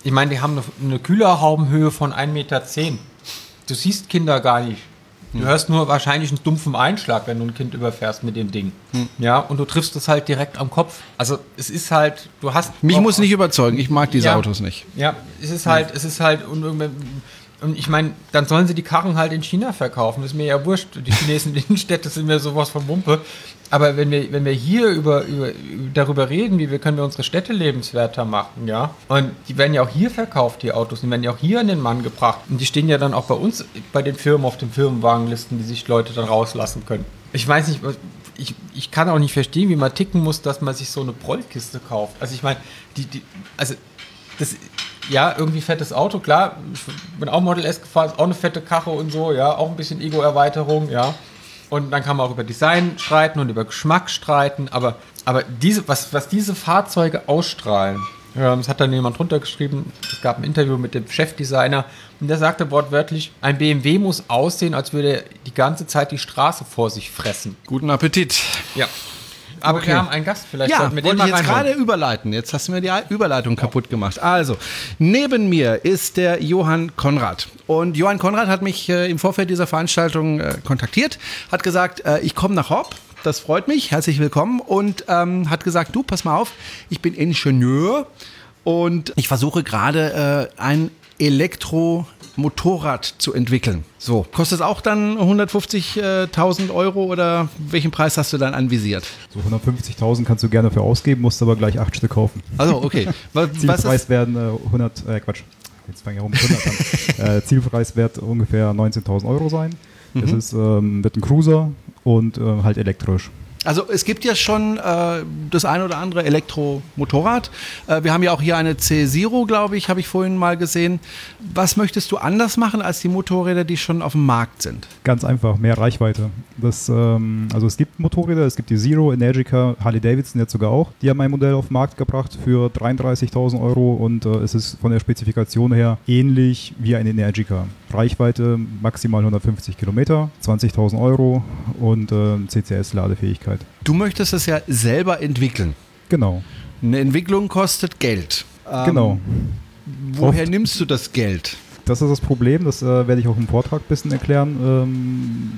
S3: ich meine, die haben eine, eine Kühlerhaubenhöhe von 1,10 Meter. Du siehst Kinder gar nicht. Du hörst nur wahrscheinlich einen dumpfen Einschlag, wenn du ein Kind überfährst mit dem Ding. Ja, und du triffst es halt direkt am Kopf. Also es ist halt, du hast.
S2: Mich muss nicht überzeugen, ich mag diese
S3: Ja.
S2: Autos nicht.
S3: Ja, es ist halt, es ist halt, und, und, ich meine, dann sollen sie die Karren halt in China verkaufen. Das ist mir ja wurscht. Die Chinesen Innenstädte sind mir sowas von Wumpe. Aber wenn wir, wenn wir hier über, über, darüber reden, wie wir können wir unsere Städte lebenswerter machen, ja, und die werden ja auch hier verkauft, die Autos, die werden ja auch hier an den Mann gebracht. Und die stehen ja dann auch bei uns, bei den Firmen auf den Firmenwagenlisten, die sich Leute dann rauslassen können. Ich weiß nicht, ich, ich kann auch nicht verstehen, wie man ticken muss, dass man sich so eine Prollkiste kauft. Also ich meine, die, die, also das, ja, irgendwie fettes Auto, klar. Ich bin auch Model S gefahren, ist auch eine fette Karre und so, ja, auch ein bisschen Ego-Erweiterung, ja. Und dann kann man auch über Design streiten und über Geschmack streiten, aber, aber diese, was, was diese Fahrzeuge ausstrahlen, ähm, das hat dann jemand drunter geschrieben, es gab ein Interview mit dem Chefdesigner und der sagte wortwörtlich, ein BMW muss aussehen, als würde er die ganze Zeit die Straße vor sich fressen.
S2: Guten Appetit.
S3: Ja. Aber
S2: Okay.
S3: wir haben einen Gast, vielleicht
S2: Ja,
S3: sollten wir den mal
S2: ich jetzt gerade überleiten. Jetzt hast du mir die Überleitung kaputt gemacht. Also, neben mir ist der Johann Konrad. Und Johann Konrad hat mich äh, im Vorfeld dieser Veranstaltung äh, kontaktiert, hat gesagt, äh, ich komme nach Horb. Das freut mich, herzlich willkommen. Und ähm, hat gesagt, du, pass mal auf, ich bin Ingenieur und ich versuche gerade äh, ein Elektromotorrad zu entwickeln. So, kostet auch dann 150.000 Euro oder welchen Preis hast du dann anvisiert?
S4: So 150.000 kannst du gerne für ausgeben, musst aber gleich acht Stück kaufen.
S2: Also, okay. Was,
S4: Zielpreis werden äh, 100, äh, Quatsch, jetzt fange ich auch mit 100 an. äh, Zielpreis wird ungefähr 19.000 Euro sein. Es ist ähm, wird ein Cruiser und äh, halt elektrisch.
S2: Also es gibt ja schon äh, das ein oder andere Elektromotorrad. Äh, wir haben ja auch hier eine C-Zero, glaube ich, habe ich vorhin mal gesehen. Was möchtest du anders machen als die Motorräder, die schon auf dem Markt sind?
S4: Ganz einfach, mehr Reichweite. Das, ähm, also es gibt Motorräder, es gibt die Zero, Energica, Harley Davidson jetzt sogar auch. Die haben ein Modell auf den Markt gebracht für 33.000 Euro und äh, es ist von der Spezifikation her ähnlich wie ein Energica. Reichweite maximal 150 Kilometer, 20.000 Euro und äh, CCS-Ladefähigkeit.
S2: Du möchtest es ja selber entwickeln.
S4: Genau,
S2: Eine Entwicklung kostet Geld. Ähm,
S4: genau.
S2: Woher
S4: Oft.
S2: nimmst du das Geld?
S4: Das ist das Problem, das äh, werde ich auch im Vortrag ein bisschen erklären. Ähm,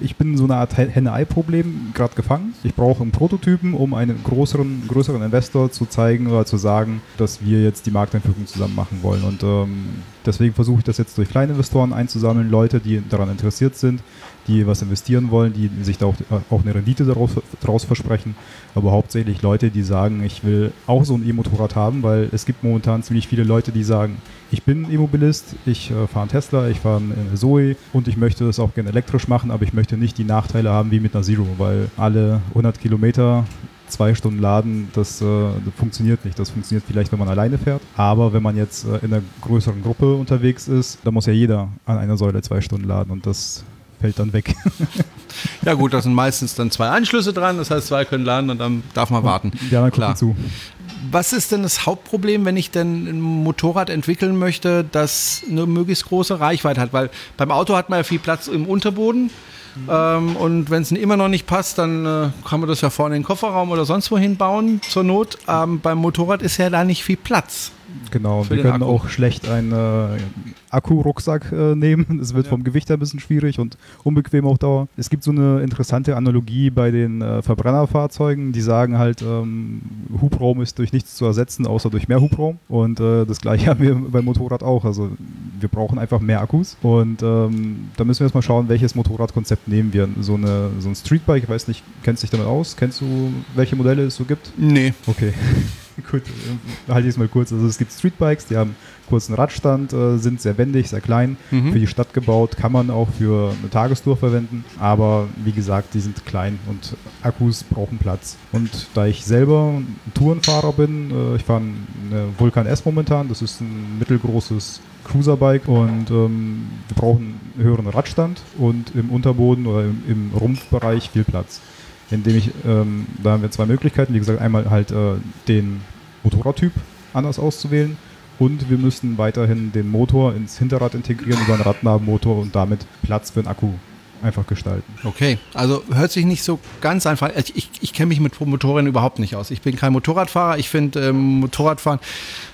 S4: ich bin in so eine Art Henne-Ei-Problem gerade gefangen. Ich brauche einen Prototypen, um einen größeren, größeren Investor zu zeigen oder zu sagen, dass wir jetzt die Marktentwicklung zusammen machen wollen. Und ähm, deswegen versuche ich das jetzt durch kleine Investoren einzusammeln, Leute, die daran interessiert sind, die was investieren wollen, die sich da auch, auch eine Rendite daraus, daraus versprechen, aber hauptsächlich Leute, die sagen, ich will auch so ein E-Motorrad haben, weil es gibt momentan ziemlich viele Leute, die sagen, ich bin E-Mobilist, ich äh, fahre einen Tesla, ich fahre einen äh, Zoe und ich möchte das auch gerne elektrisch machen, aber ich möchte nicht die Nachteile haben wie mit einer Zero, weil alle 100 Kilometer zwei Stunden laden, das, äh, funktioniert nicht. Das funktioniert vielleicht, wenn man alleine fährt. Aber wenn man jetzt äh, in einer größeren Gruppe unterwegs ist, dann muss ja jeder an einer Säule zwei Stunden laden und das fällt dann weg.
S2: Ja gut, da sind meistens dann zwei Anschlüsse dran, das heißt, zwei können laden und dann darf man warten.
S4: Die anderen
S2: Klar.
S4: zu.
S2: Was ist denn das Hauptproblem, wenn ich denn ein Motorrad entwickeln möchte, das eine möglichst große Reichweite hat? Weil beim Auto hat man ja viel Platz im Unterboden. Ähm, und wenn es immer noch nicht passt, dann äh, kann man das ja vorne in den Kofferraum oder sonst wohin bauen, zur Not. Ähm, beim Motorrad ist ja da nicht viel Platz.
S4: Genau, wir können
S2: Akku.
S4: auch schlecht einen äh, Akku-Rucksack äh, nehmen. Es wird vom Gewicht her ein bisschen schwierig und unbequem auf Dauer. Es gibt so eine interessante Analogie bei den äh, Verbrennerfahrzeugen, die sagen halt, ähm, Hubraum ist durch nichts zu ersetzen, außer durch mehr Hubraum. Und äh, das gleiche haben wir beim Motorrad auch. Also wir brauchen einfach mehr Akkus. Und ähm, da müssen wir jetzt mal schauen, welches Motorradkonzept nehmen wir. So, eine, so ein Streetbike, ich weiß nicht, kennst du dich damit aus? Kennst du, welche Modelle es so gibt?
S2: Nee.
S4: Okay, gut, äh, halte ich es mal kurz. Also es gibt Streetbikes, die haben kurzen Radstand, äh, sind sehr wendig, sehr klein,
S2: Mhm.
S4: für die Stadt gebaut, kann man auch für eine Tagestour verwenden, aber wie gesagt, die sind klein und Akkus brauchen Platz. Und da ich selber ein Tourenfahrer bin, äh, ich fahre eine Vulkan S momentan, das ist ein mittelgroßes Cruiserbike und ähm, wir brauchen einen höheren Radstand und im Unterboden oder im, im Rumpfbereich viel Platz indem ich, ähm, da haben wir zwei Möglichkeiten, wie gesagt, einmal halt äh, den Motorradtyp anders auszuwählen und wir müssen weiterhin den Motor ins Hinterrad integrieren über einen Radnabenmotor und damit Platz für einen Akku einfach gestalten.
S2: Okay, also hört sich nicht so ganz einfach. Ich, ich, ich kenne mich mit Motorrädern überhaupt nicht aus. Ich bin kein Motorradfahrer. Ich finde ähm, Motorradfahren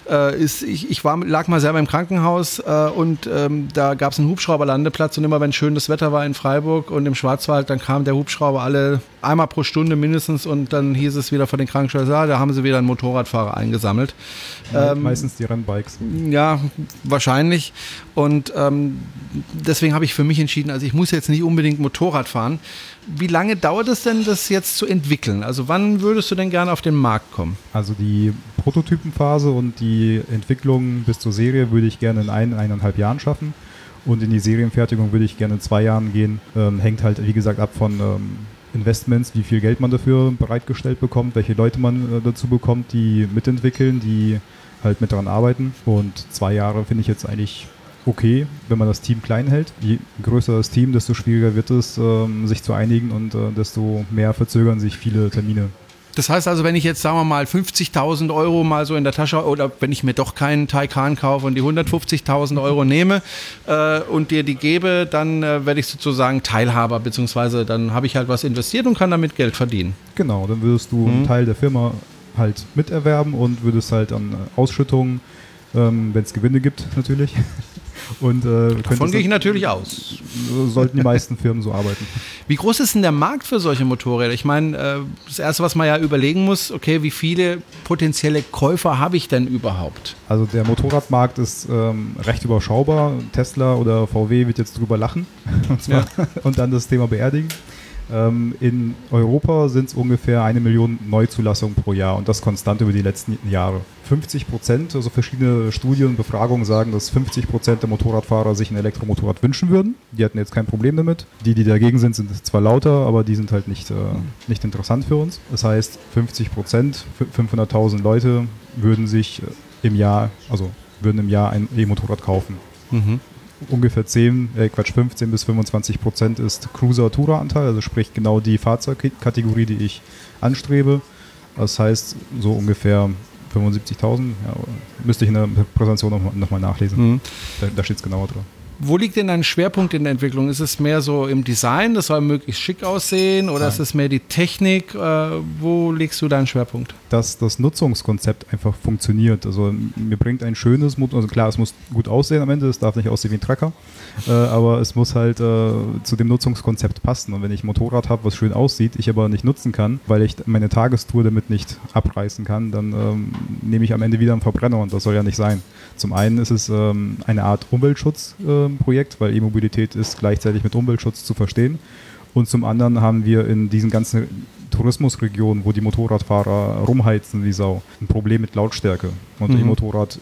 S2: äh, ist, ich, ich war, lag mal selber im Krankenhaus äh, und ähm, da gab es einen Hubschrauberlandeplatz und immer wenn schönes Wetter war in Freiburg und im Schwarzwald, dann kam der Hubschrauber alle einmal pro Stunde mindestens und dann hieß es wieder von den Krankenschwestern, ah, da haben sie wieder einen Motorradfahrer eingesammelt.
S4: Ähm, Meistens die Rennbikes.
S2: Ja, wahrscheinlich. Und ähm, deswegen habe ich für mich entschieden, also ich muss jetzt nicht unbedingt Motorrad fahren. Wie lange dauert es denn, das jetzt zu entwickeln? Also wann würdest du denn gerne auf den Markt kommen?
S4: Also die Prototypenphase und die Entwicklung bis zur Serie würde ich gerne in ein, eineinhalb Jahren schaffen. Und in die Serienfertigung würde ich gerne in zwei Jahren gehen. Ähm, hängt halt, wie gesagt, ab von ähm, Investments, wie viel Geld man dafür bereitgestellt bekommt, welche Leute man äh, dazu bekommt, die mitentwickeln, die halt mit daran arbeiten. Und zwei Jahre finde ich jetzt eigentlich okay, wenn man das Team klein hält. Je größer das Team, desto schwieriger wird es, ähm, sich zu einigen und äh, desto mehr verzögern sich viele Termine.
S2: Das heißt also, wenn ich jetzt, sagen wir mal, 50.000 Euro mal so in der Tasche oder wenn ich mir doch keinen Taycan kaufe und die 150.000 Euro nehme äh, und dir die gebe, dann äh, werde ich sozusagen Teilhaber, beziehungsweise dann habe ich halt was investiert und kann damit Geld verdienen.
S4: Genau, dann würdest du mhm. einen Teil der Firma halt miterwerben und würdest halt an Ausschüttungen, ähm, wenn es Gewinne gibt natürlich,
S2: Und, äh, Davon gehe ich natürlich aus.
S4: Sollten die meisten Firmen so arbeiten.
S2: Wie groß ist denn der Markt für solche Motorräder? Ich meine, äh, das Erste, was man ja überlegen muss, okay, wie viele potenzielle Käufer habe ich denn überhaupt?
S4: Also der Motorradmarkt ist ähm, recht überschaubar. Tesla oder VW wird jetzt drüber lachen und, zwar, ja. und dann das Thema beerdigen. Ähm, in Europa sind es ungefähr eine Million Neuzulassungen pro Jahr und das konstant über die letzten Jahre. 50 Prozent, also verschiedene Studien und Befragungen sagen, dass 50 Prozent der Motorradfahrer sich ein Elektromotorrad wünschen würden. Die hatten jetzt kein Problem damit. Die, die dagegen sind, sind zwar lauter, aber die sind halt nicht, äh, nicht interessant für uns. Das heißt, 50 Prozent, 500.000 Leute würden sich im Jahr, also würden im Jahr ein E-Motorrad kaufen. Mhm ungefähr 10, äh Quatsch, 15 bis 25 Prozent ist Cruiser-Tourer-Anteil, also sprich genau die Fahrzeugkategorie, die ich anstrebe. Das heißt, so ungefähr 75.000, ja, müsste ich in der Präsentation nochmal noch nachlesen. Mhm. Da, da steht es genauer drin.
S2: Wo liegt denn dein Schwerpunkt in der Entwicklung? Ist es mehr so im Design, das soll möglichst schick aussehen, oder Nein. ist es mehr die Technik? Äh, wo legst du deinen Schwerpunkt?
S4: Dass das Nutzungskonzept einfach funktioniert. Also mir bringt ein schönes, also klar, es muss gut aussehen am Ende, es darf nicht aussehen wie ein Trecker, äh, aber es muss halt äh, zu dem Nutzungskonzept passen. Und wenn ich ein Motorrad habe, was schön aussieht, ich aber nicht nutzen kann, weil ich meine Tagestour damit nicht abreißen kann, dann ähm, nehme ich am Ende wieder einen Verbrenner und das soll ja nicht sein. Zum einen ist es ähm, eine Art Äh, weil E-Mobilität ist gleichzeitig mit Umweltschutz zu verstehen. Und zum anderen haben wir in diesen ganzen Tourismusregionen, wo die Motorradfahrer rumheizen wie Sau, ein Problem mit Lautstärke. Und mhm. E-Motorrad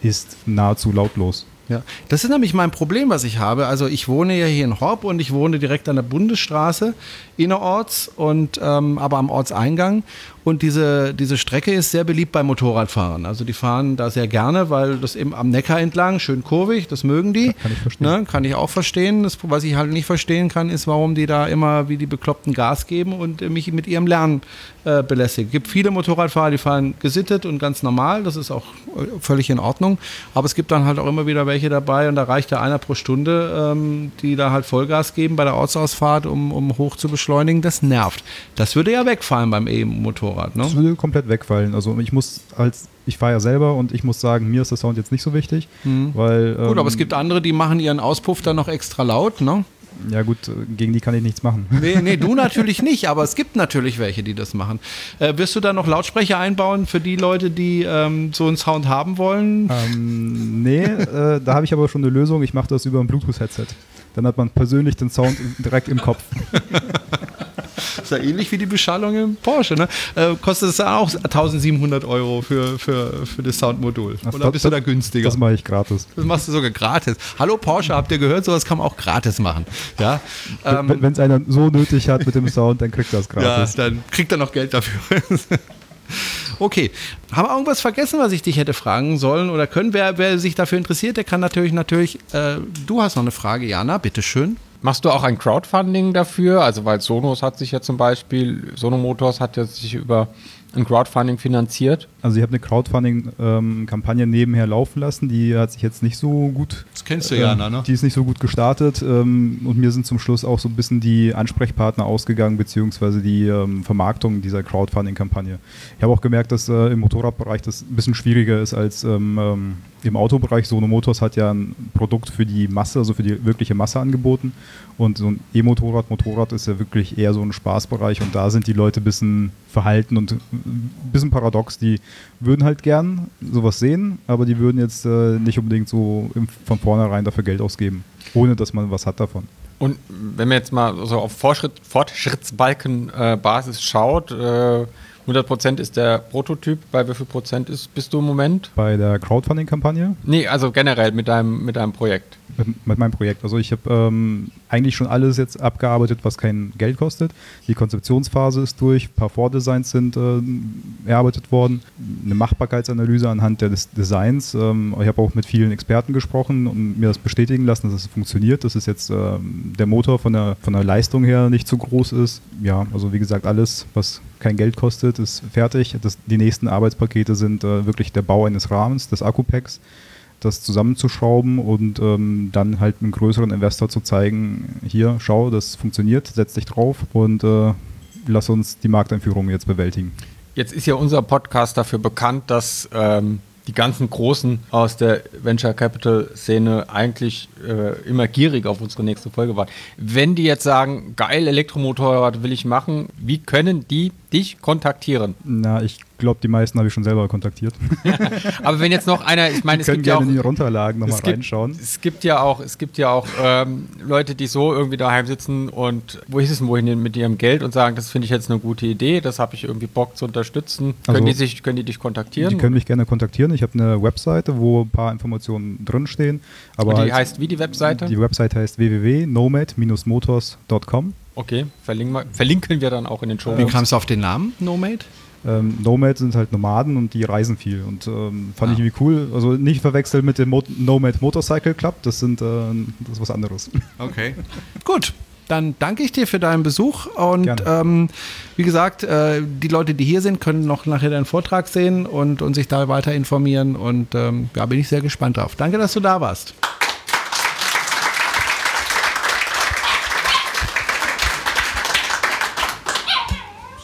S4: ist nahezu lautlos.
S2: Ja, das ist nämlich mein Problem, was ich habe. Also ich wohne ja hier in Horb und ich wohne direkt an der Bundesstraße innerorts und ähm, aber am Ortseingang. Und diese, diese Strecke ist sehr beliebt bei Motorradfahrern. Also die fahren da sehr gerne, weil das eben am Neckar entlang, schön kurvig, das mögen die. Kann ich verstehen. Ne, kann ich auch verstehen. Das, was ich halt nicht verstehen kann, ist, warum die da immer wie die Bekloppten Gas geben und mich mit ihrem Lernen äh, belästigen. Es gibt viele Motorradfahrer, die fahren gesittet und ganz normal. Das ist auch äh, völlig in Ordnung. Aber es gibt dann halt auch immer wieder welche dabei und da reicht ja einer pro Stunde, ähm, die da halt Vollgas geben bei der Ortsausfahrt, um, um hoch zu beschleunigen. Das nervt. Das würde ja wegfallen beim E-Motorrad. Motorrad, ne?
S4: Das würde komplett wegfallen. Also ich muss als ich fahre ja selber und ich muss sagen, mir ist der Sound jetzt nicht so wichtig, mhm. weil
S2: ähm, gut, aber es ähm, gibt andere, die machen ihren Auspuff dann noch extra laut, ne?
S4: Ja gut, gegen die kann ich nichts machen.
S2: Nee, nee, du natürlich nicht, aber es gibt natürlich welche, die das machen. Äh, wirst du da noch Lautsprecher einbauen für die Leute, die ähm, so einen Sound haben wollen?
S4: Ähm, nee, äh, da habe ich aber schon eine Lösung. Ich mache das über ein Bluetooth-Headset. Dann hat man persönlich den Sound direkt im Kopf.
S2: ist ja ähnlich wie die Beschallung im Porsche. Ne? Äh, kostet es auch 1700 Euro für, für, für das Soundmodul.
S4: Oder das, bist du da günstiger?
S2: Das mache ich gratis. Das machst du sogar gratis. Hallo Porsche, habt ihr gehört? Sowas kann man auch gratis machen. Ja?
S4: Ähm, Wenn es einer so nötig hat mit dem Sound, dann kriegt er es gratis.
S2: Ja, dann kriegt er noch Geld dafür. Okay. Haben wir irgendwas vergessen, was ich dich hätte fragen sollen oder können? Wer, wer sich dafür interessiert, der kann natürlich, natürlich, äh, du hast noch eine Frage, Jana, bitteschön.
S3: Machst du auch ein Crowdfunding dafür? Also weil Sonos hat sich ja zum Beispiel, Sono Motors hat ja sich über ein Crowdfunding finanziert?
S4: Also ich habe eine Crowdfunding-Kampagne nebenher laufen lassen, die hat sich jetzt nicht so gut.
S2: Das kennst du ja,
S4: ähm,
S2: ne?
S4: Die ist nicht so gut gestartet ähm, und mir sind zum Schluss auch so ein bisschen die Ansprechpartner ausgegangen, beziehungsweise die ähm, Vermarktung dieser Crowdfunding-Kampagne. Ich habe auch gemerkt, dass äh, im Motorradbereich das ein bisschen schwieriger ist als ähm, ähm, im Autobereich. Sono Motors hat ja ein Produkt für die Masse, also für die wirkliche Masse angeboten. Und so ein E-Motorrad, Motorrad ist ja wirklich eher so ein Spaßbereich und da sind die Leute ein bisschen verhalten und ein bisschen paradox. Die würden halt gern sowas sehen, aber die würden jetzt äh, nicht unbedingt so im, von vornherein dafür Geld ausgeben, ohne dass man was hat davon.
S3: Und wenn man jetzt mal so auf Fortschritt, Fortschrittsbalkenbasis äh, schaut, äh, 100% ist der Prototyp. Bei wie viel Prozent ist, bist du im Moment?
S4: Bei der Crowdfunding-Kampagne?
S3: Nee, also generell mit deinem, mit deinem Projekt.
S4: Mit, mit meinem Projekt. Also ich habe ähm, eigentlich schon alles jetzt abgearbeitet, was kein Geld kostet. Die Konzeptionsphase ist durch, ein paar Vordesigns sind äh, erarbeitet worden, eine Machbarkeitsanalyse anhand des Designs. Ähm, ich habe auch mit vielen Experten gesprochen und mir das bestätigen lassen, dass es funktioniert, dass es jetzt ähm, der Motor von der, von der Leistung her nicht zu groß ist. Ja, also wie gesagt, alles, was kein Geld kostet, ist fertig. Das, die nächsten Arbeitspakete sind äh, wirklich der Bau eines Rahmens, des Akkupacks, das zusammenzuschrauben und ähm, dann halt einem größeren Investor zu zeigen, hier, schau, das funktioniert, setz dich drauf und äh, lass uns die Markteinführung jetzt bewältigen.
S3: Jetzt ist ja unser Podcast dafür bekannt, dass ähm, die ganzen Großen aus der Venture Capital Szene eigentlich äh, immer gierig auf unsere nächste Folge waren. Wenn die jetzt sagen, geil, Elektromotorrad will ich machen, wie können die dich kontaktieren?
S4: Na, ich glaube, die meisten habe ich schon selber kontaktiert.
S3: Aber wenn jetzt noch einer, ich meine,
S4: es können
S3: gibt
S4: gerne
S3: ja auch,
S4: in die Runterlagen nochmal reinschauen.
S3: Es gibt ja auch, es gibt ja auch ähm, Leute, die so irgendwie daheim sitzen und wo ist es denn wohin mit ihrem Geld und sagen, das finde ich jetzt eine gute Idee, das habe ich irgendwie Bock zu unterstützen.
S4: Also,
S3: können die sich, können die dich kontaktieren?
S4: Die können mich gerne kontaktieren. Ich habe eine Webseite, wo ein paar Informationen drinstehen. Aber
S3: und die heißt wie die Webseite?
S4: Die Webseite heißt www.nomad-motors.com.
S3: Okay, verlinken wir, verlinken wir dann auch in den Show.
S2: Wie kamst du auf den Namen Nomade?
S4: Ähm, Nomad sind halt Nomaden und die reisen viel und ähm, fand
S2: Ah.
S4: ich irgendwie cool. Also nicht verwechseln mit dem Mo Nomad Motorcycle Club, das sind äh, das ist was anderes.
S2: Okay. Gut. Dann danke ich dir für deinen Besuch und ähm, wie gesagt, äh, die Leute, die hier sind, können noch nachher deinen Vortrag sehen und, und sich da weiter informieren und ähm, ja, bin ich sehr gespannt drauf. Danke, dass du da warst.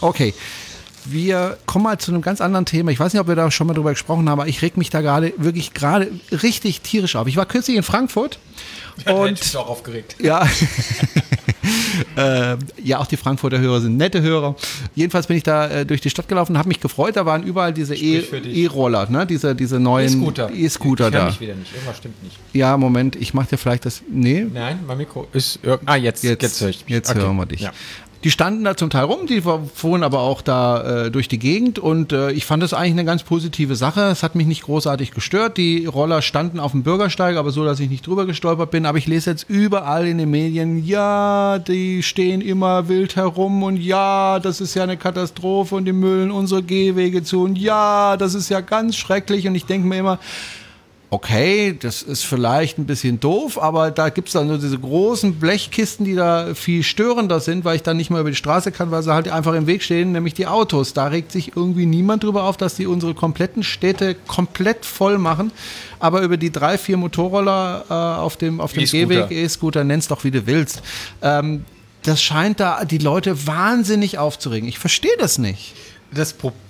S2: Okay. Wir kommen mal zu einem ganz anderen Thema. Ich weiß nicht, ob wir da schon mal drüber gesprochen haben, aber ich reg mich da gerade wirklich gerade richtig tierisch auf. Ich war kürzlich in Frankfurt und
S3: ich auch aufgeregt.
S2: ja. äh, ja, auch die Frankfurter Hörer sind nette Hörer. Jedenfalls bin ich da äh, durch die Stadt gelaufen, habe mich gefreut. Da waren überall diese E-. E-Roller, ne? diese, diese neuen
S3: E-Scooter.
S2: E-Scooter
S3: ich höre
S2: da.
S3: mich wieder nicht. Irgendwas stimmt nicht.
S2: Ja, Moment, ich mache dir vielleicht das. Nee,
S3: Nein, mein Mikro ist. Ah, jetzt, jetzt,
S2: jetzt,
S3: höre ich mich.
S2: jetzt
S3: Okay.
S2: hören wir dich.
S3: Ja.
S2: Die standen da zum Teil rum, die fuhren aber auch da äh, durch die Gegend und äh, ich fand das eigentlich eine ganz positive Sache. Es hat mich nicht großartig gestört. Die Roller standen auf dem Bürgersteig, aber so, dass ich nicht drüber gestolpert bin. Aber ich lese jetzt überall in den Medien, ja, die stehen immer wild herum und ja, das ist ja eine Katastrophe und die müllen unsere Gehwege zu und ja, das ist ja ganz schrecklich und ich denke mir immer, okay, das ist vielleicht ein bisschen doof, aber da gibt's dann nur diese großen Blechkisten, die da viel störender sind, weil ich dann nicht mehr über die Straße kann, weil sie halt einfach im Weg stehen, nämlich die Autos. Da regt sich irgendwie niemand drüber auf, dass die unsere kompletten Städte komplett voll machen. Aber über die drei, vier Motorroller äh, auf dem, auf dem
S3: E-Scooter.
S2: Gehweg, E-Scooter, nenn's doch wie du willst. Ähm, das scheint da die Leute wahnsinnig aufzuregen. Ich verstehe das nicht.
S3: Das Problem,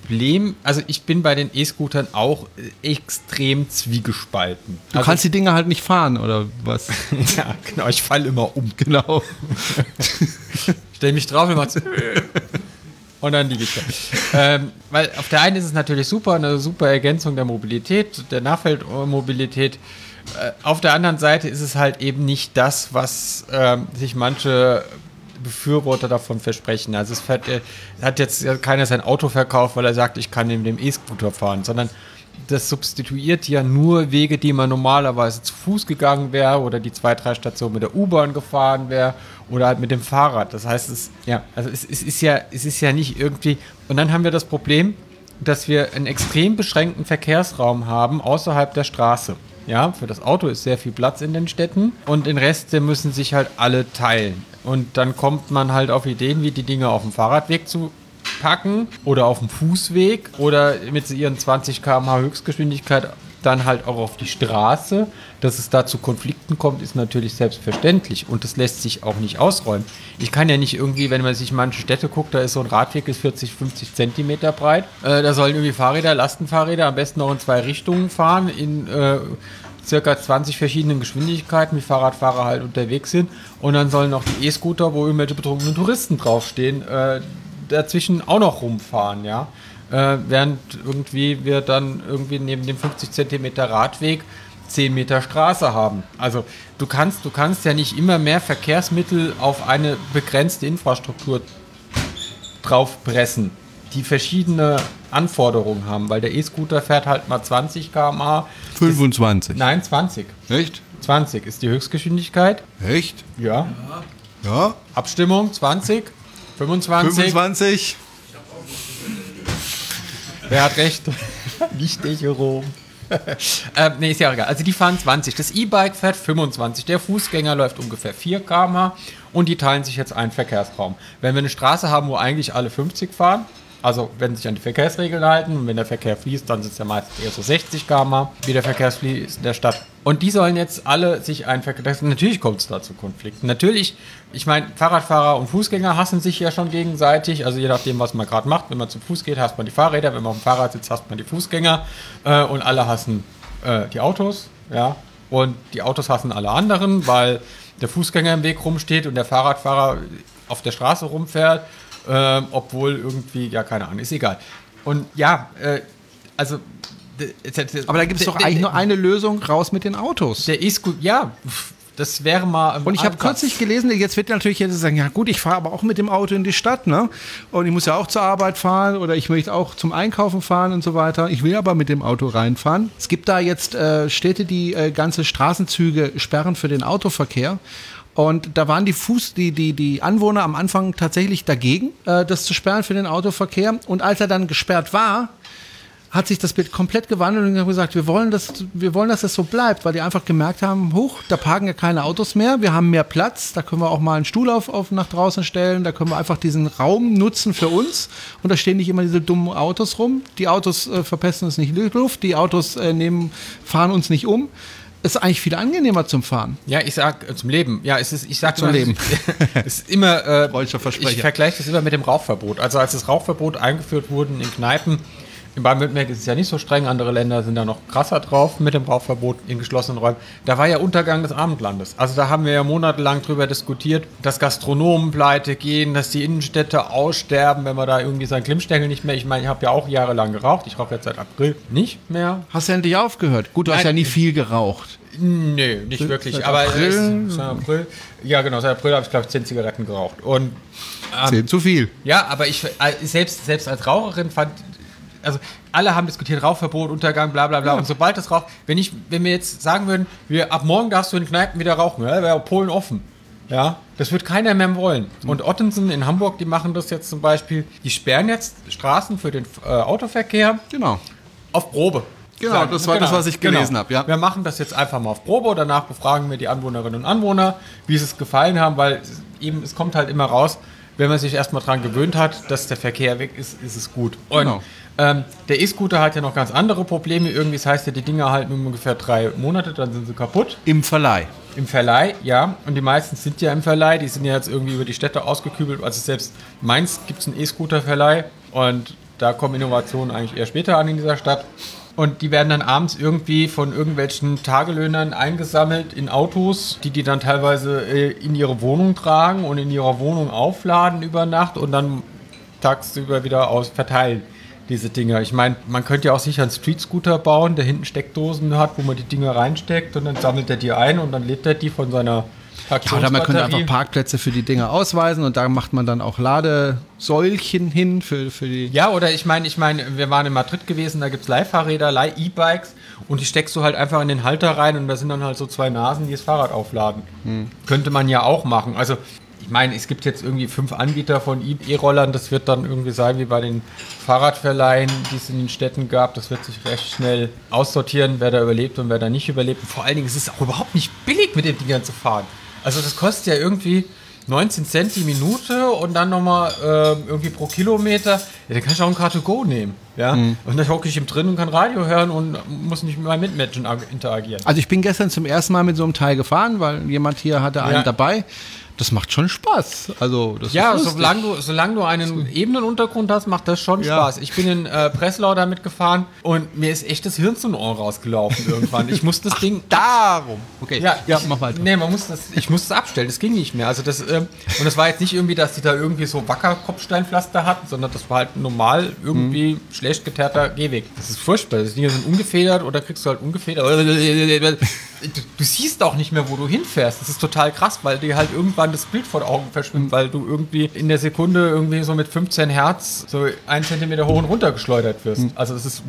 S3: also ich bin bei den E-Scootern auch äh, extrem zwiegespalten.
S2: Du
S3: also,
S2: kannst die Dinger halt nicht fahren, oder was?
S3: ja, genau, ich falle immer um.
S2: genau.
S3: Stell mich drauf und mach's. Und dann liege ich da. ähm, weil auf der einen ist es natürlich super, eine super Ergänzung der Mobilität, der Nachfeldmobilität. Äh, auf der anderen Seite ist es halt eben nicht das, was ähm, sich manche Befürworter davon versprechen. Also es fährt, äh, hat jetzt keiner sein Auto verkauft, weil er sagt, ich kann in dem E-Scooter fahren, sondern das substituiert ja nur Wege, die man normalerweise zu Fuß gegangen wäre oder die zwei, drei Stationen mit der U-Bahn gefahren wäre oder halt mit dem Fahrrad. Das heißt, es, ja, also es, es, ist ja, es ist ja nicht irgendwie. Und dann haben wir das Problem, dass wir einen extrem beschränkten Verkehrsraum haben außerhalb der Straße. Ja, für das Auto ist sehr viel Platz in den Städten und den Rest müssen sich halt alle teilen. Und dann kommt man halt auf Ideen, wie die Dinge auf dem Fahrradweg zu packen oder auf dem Fußweg oder mit ihren 20 km/h Höchstgeschwindigkeit dann halt auch auf die Straße. Dass es da zu Konflikten kommt, ist natürlich selbstverständlich und das lässt sich auch nicht ausräumen. Ich kann ja nicht irgendwie, wenn man sich manche Städte guckt, da ist so ein Radweg ist 40, 50 Zentimeter breit. Äh, da sollen irgendwie Fahrräder, Lastenfahrräder am besten noch in zwei Richtungen fahren, in äh, circa 20 verschiedenen Geschwindigkeiten, wie Fahrradfahrer halt unterwegs sind. Und dann sollen noch die E-Scooter, wo irgendwelche betrunkenen Touristen draufstehen, äh, dazwischen auch noch rumfahren, ja. Äh, während irgendwie wir dann irgendwie neben dem 50 Zentimeter Radweg 10 Meter Straße haben. Also du kannst, du kannst ja nicht immer mehr Verkehrsmittel auf eine begrenzte Infrastruktur draufpressen, die verschiedene Anforderungen haben, weil der E-Scooter fährt halt mal 20 km/h.
S2: 25.
S3: Nein, 20.
S2: Echt?
S3: 20 ist die Höchstgeschwindigkeit.
S2: Echt?
S3: Ja.
S2: Ja.
S3: Abstimmung 20, 25.
S2: 25.
S3: Wer hat recht? Nicht der Jerome. ähm, nee, ist ja egal. Also die fahren 20. Das E-Bike fährt 25. Der Fußgänger läuft ungefähr 4 km/h und die teilen sich jetzt einen Verkehrsraum. Wenn wir eine Straße haben, wo eigentlich alle 50 fahren, also wenn sich an die Verkehrsregeln halten und wenn der Verkehr fließt, dann sind es ja meistens eher so 60 km wie der Verkehr fließt in der Stadt. Und die sollen jetzt alle sich ein. Natürlich kommt es da zu Konflikten. Natürlich, ich meine, Fahrradfahrer und Fußgänger hassen sich ja schon gegenseitig. Also je nachdem, was man gerade macht. Wenn man zu Fuß geht, hasst man die Fahrräder. Wenn man auf dem Fahrrad sitzt, hasst man die Fußgänger. Äh, und alle hassen äh, die Autos. Ja. Und die Autos hassen alle anderen, weil der Fußgänger im Weg rumsteht und der Fahrradfahrer auf der Straße rumfährt ähm, obwohl irgendwie, ja, keine Ahnung, ist egal. Und ja, äh, also.
S2: Aber da gibt es doch eigentlich nur eine Lösung, raus mit den Autos.
S3: Der ist gut, ja. Das wäre mal.
S2: Und ich habe kürzlich gelesen, jetzt wird natürlich jetzt sagen, ja gut, ich fahre aber auch mit dem Auto in die Stadt, ne? Und ich muss ja auch zur Arbeit fahren oder ich möchte auch zum Einkaufen fahren und so weiter. Ich will aber mit dem Auto reinfahren. Es gibt da jetzt äh, Städte, die äh, ganze Straßenzüge sperren für den Autoverkehr. Und da waren die Fuß, die, die, die Anwohner am Anfang tatsächlich dagegen, äh, das zu sperren für den Autoverkehr. Und als er dann gesperrt war, hat sich das Bild komplett gewandelt und haben gesagt, wir wollen, dass, wir wollen, dass das so bleibt, weil die einfach gemerkt haben, hoch, da parken ja keine Autos mehr, wir haben mehr Platz, da können wir auch mal einen Stuhl auf, auf nach draußen stellen, da können wir einfach diesen Raum nutzen für uns und da stehen nicht immer diese dummen Autos rum. Die Autos äh, verpesten uns nicht Luft, die Autos äh, nehmen, fahren uns nicht um ist eigentlich viel angenehmer zum Fahren.
S3: Ja, ich sag äh, zum Leben. Ja, es ist, ich sag
S2: zum
S3: immer,
S2: Leben.
S3: Es ist immer, äh,
S2: Versprecher.
S3: ich vergleiche das immer mit dem Rauchverbot. Also als das Rauchverbot eingeführt wurde in Kneipen, in Baden-Württemberg ist es ja nicht so streng, andere Länder sind da noch krasser drauf mit dem Rauchverbot in geschlossenen Räumen. Da war ja Untergang des Abendlandes. Also da haben wir ja monatelang drüber diskutiert, dass Gastronomen pleite gehen, dass die Innenstädte aussterben, wenn man da irgendwie seinen Klimmstängel nicht mehr. Ich meine, ich habe ja auch jahrelang geraucht. Ich rauche jetzt seit April nicht mehr.
S2: Hast du endlich aufgehört? Gut, du hast
S3: Nein.
S2: ja nie viel geraucht.
S3: Nee, nicht wirklich.
S2: seit
S3: aber
S2: April?
S3: Es, seit April. Ja, genau, seit April habe ich, glaube ich, 10 Zigaretten geraucht. Und
S2: Zehn zu viel.
S3: ja, aber ich äh, selbst, selbst als Raucherin fand, also alle haben diskutiert, Rauchverbot, Untergang, bla bla bla. Und sobald das Rauch, wenn ich, wenn wir jetzt sagen würden, wir, ab morgen darfst du in Kneipen wieder rauchen, ja, wäre Polen offen. Ja, das wird keiner mehr wollen. Und Ottensen in Hamburg, die machen das jetzt zum Beispiel, die sperren jetzt Straßen für den äh, Autoverkehr
S2: Genau.
S3: auf Probe.
S2: Genau,
S3: Sagen.
S2: das war das, was ich gelesen habe, ja.
S3: Wir machen das jetzt einfach mal auf Probe. Danach befragen wir die Anwohnerinnen und Anwohner, wie sie es gefallen haben, weil eben, es kommt halt immer raus, wenn man sich erstmal dran gewöhnt hat, dass der Verkehr weg ist, ist es gut. Und
S2: Genau.
S3: ähm, der E-Scooter hat ja noch ganz andere Probleme. Irgendwie, das heißt ja, die Dinger halten nur ungefähr drei Monate, dann sind sie kaputt.
S2: Im Verleih.
S3: Im Verleih, ja. Und die meisten sind ja im Verleih. Die sind ja jetzt irgendwie über die Städte ausgekübelt. Also selbst Mainz gibt es einen E-Scooter-Verleih. Und da kommen Innovationen eigentlich eher später an in dieser Stadt. Und die werden dann abends irgendwie von irgendwelchen Tagelöhnern eingesammelt in Autos, die die dann teilweise äh, in ihre Wohnung tragen und in ihrer Wohnung aufladen über Nacht und dann tagsüber wieder aus verteilen. Diese Dinger. Ich meine, man könnte ja auch sicher einen Street-Scooter bauen, der hinten Steckdosen hat, wo man die Dinger reinsteckt und dann sammelt er die ein und dann lädt er die von seiner
S2: Ja, oder man könnte einfach Parkplätze für die Dinger ausweisen und da macht man dann auch Ladesäulchen hin für, für die.
S3: Ja, oder ich meine, ich meine, wir waren in Madrid gewesen, da gibt es Leihfahrräder, Leih-E-Bikes und die steckst du halt einfach in den Halter rein und da sind dann halt so zwei Nasen, die das Fahrrad aufladen. Könnte man ja auch machen. Also, ich meine, es gibt jetzt irgendwie fünf Anbieter von E- E-Rollern, das wird dann irgendwie sein wie bei den Fahrradverleihen, die es in den Städten gab. Das wird sich recht schnell aussortieren, wer da überlebt und wer da nicht überlebt. Und vor allen Dingen, es ist auch überhaupt nicht billig, mit den Dingern zu fahren. Also, das kostet ja irgendwie 19 Cent die Minute und dann nochmal ähm, irgendwie pro Kilometer, ja, dann kann ich auch ein Car2Go nehmen. Ja? Und dann hocke ich im drin und kann Radio hören und muss nicht mit meinen Mitmenschen ag- interagieren.
S2: Also ich bin gestern zum ersten Mal mit so einem Teil gefahren, weil jemand hier hatte einen
S3: Ja.
S2: dabei. Das macht schon Spaß. Also das
S3: Ja, solange du, solange du einen ebenen Untergrund hast, macht das schon
S2: Ja.
S3: Spaß. Ich bin in äh, Breslau damit gefahren und mir ist echt das Hirn zum Ohr rausgelaufen irgendwann. Ich musste das Ding
S2: darum. Okay,
S3: Ja,
S2: ja
S3: ich,
S2: mach weiter.
S3: Nee, man muss das, ich musste es abstellen, das ging nicht mehr. Also das, ähm, und das war jetzt nicht irgendwie, dass die da irgendwie so Wacker-Kopfsteinpflaster hatten, sondern das war halt normal irgendwie schlecht geteerter Gehweg. Das ist furchtbar. Das Dinge sind ungefedert oder kriegst du halt ungefedert. Du, du siehst auch nicht mehr, wo du hinfährst. Das ist total krass, weil dir halt irgendwann das Bild vor den Augen verschwimmt, weil du irgendwie in der Sekunde irgendwie so mit 15 Hertz so einen Zentimeter hoch und runter geschleudert wirst. Also das ist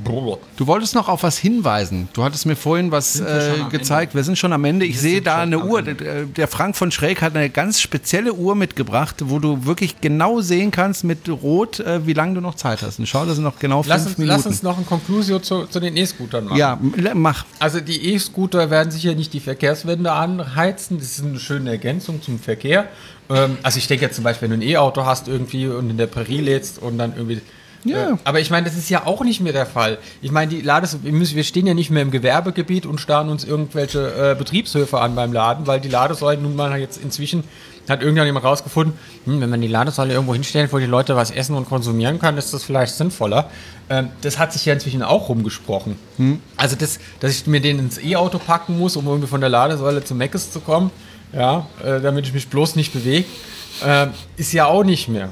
S2: Du wolltest noch auf was hinweisen. Du hattest mir vorhin was
S3: wir
S2: äh, gezeigt. Wir sind schon am Ende. Ich sehe
S3: sind
S2: da eine Uhr.
S3: Ende.
S2: Der, der Frank von Schräg hat eine ganz spezielle Uhr mitgebracht, wo du wirklich genau sehen kannst mit Rot, äh, wie lange du noch Zeit hast. Und schau, das sind noch genau
S3: lass
S2: fünf
S3: uns, lass
S2: Minuten.
S3: uns noch ein Conclusio zu, zu den E-Scootern machen.
S2: ja, mach.
S3: Also die E-Scooter werden sicher nicht die Verkehrswende anheizen. Das ist eine schöne Ergänzung zum Verkehr. Ähm, also ich denke jetzt zum Beispiel, wenn du ein E-Auto hast irgendwie und in der Prärie lädst und dann irgendwie...
S2: Ja.
S3: Äh, aber ich meine, das ist ja auch nicht mehr der Fall. Ich meine, die Lades, wir stehen ja nicht mehr im Gewerbegebiet und starren uns irgendwelche äh, Betriebshöfe an beim Laden, weil die Ladesäulen nun mal jetzt inzwischen hat irgendjemand rausgefunden, hm, wenn man die Ladesäule irgendwo hinstellt, wo die Leute was essen und konsumieren können, ist das vielleicht sinnvoller. Ähm, das hat sich ja inzwischen auch rumgesprochen. Also, das, dass ich mir den ins E-Auto packen muss, um irgendwie von der Ladesäule zu Meckes zu kommen, ja, äh, damit ich mich bloß nicht bewege, ähm, ist ja auch nicht mehr.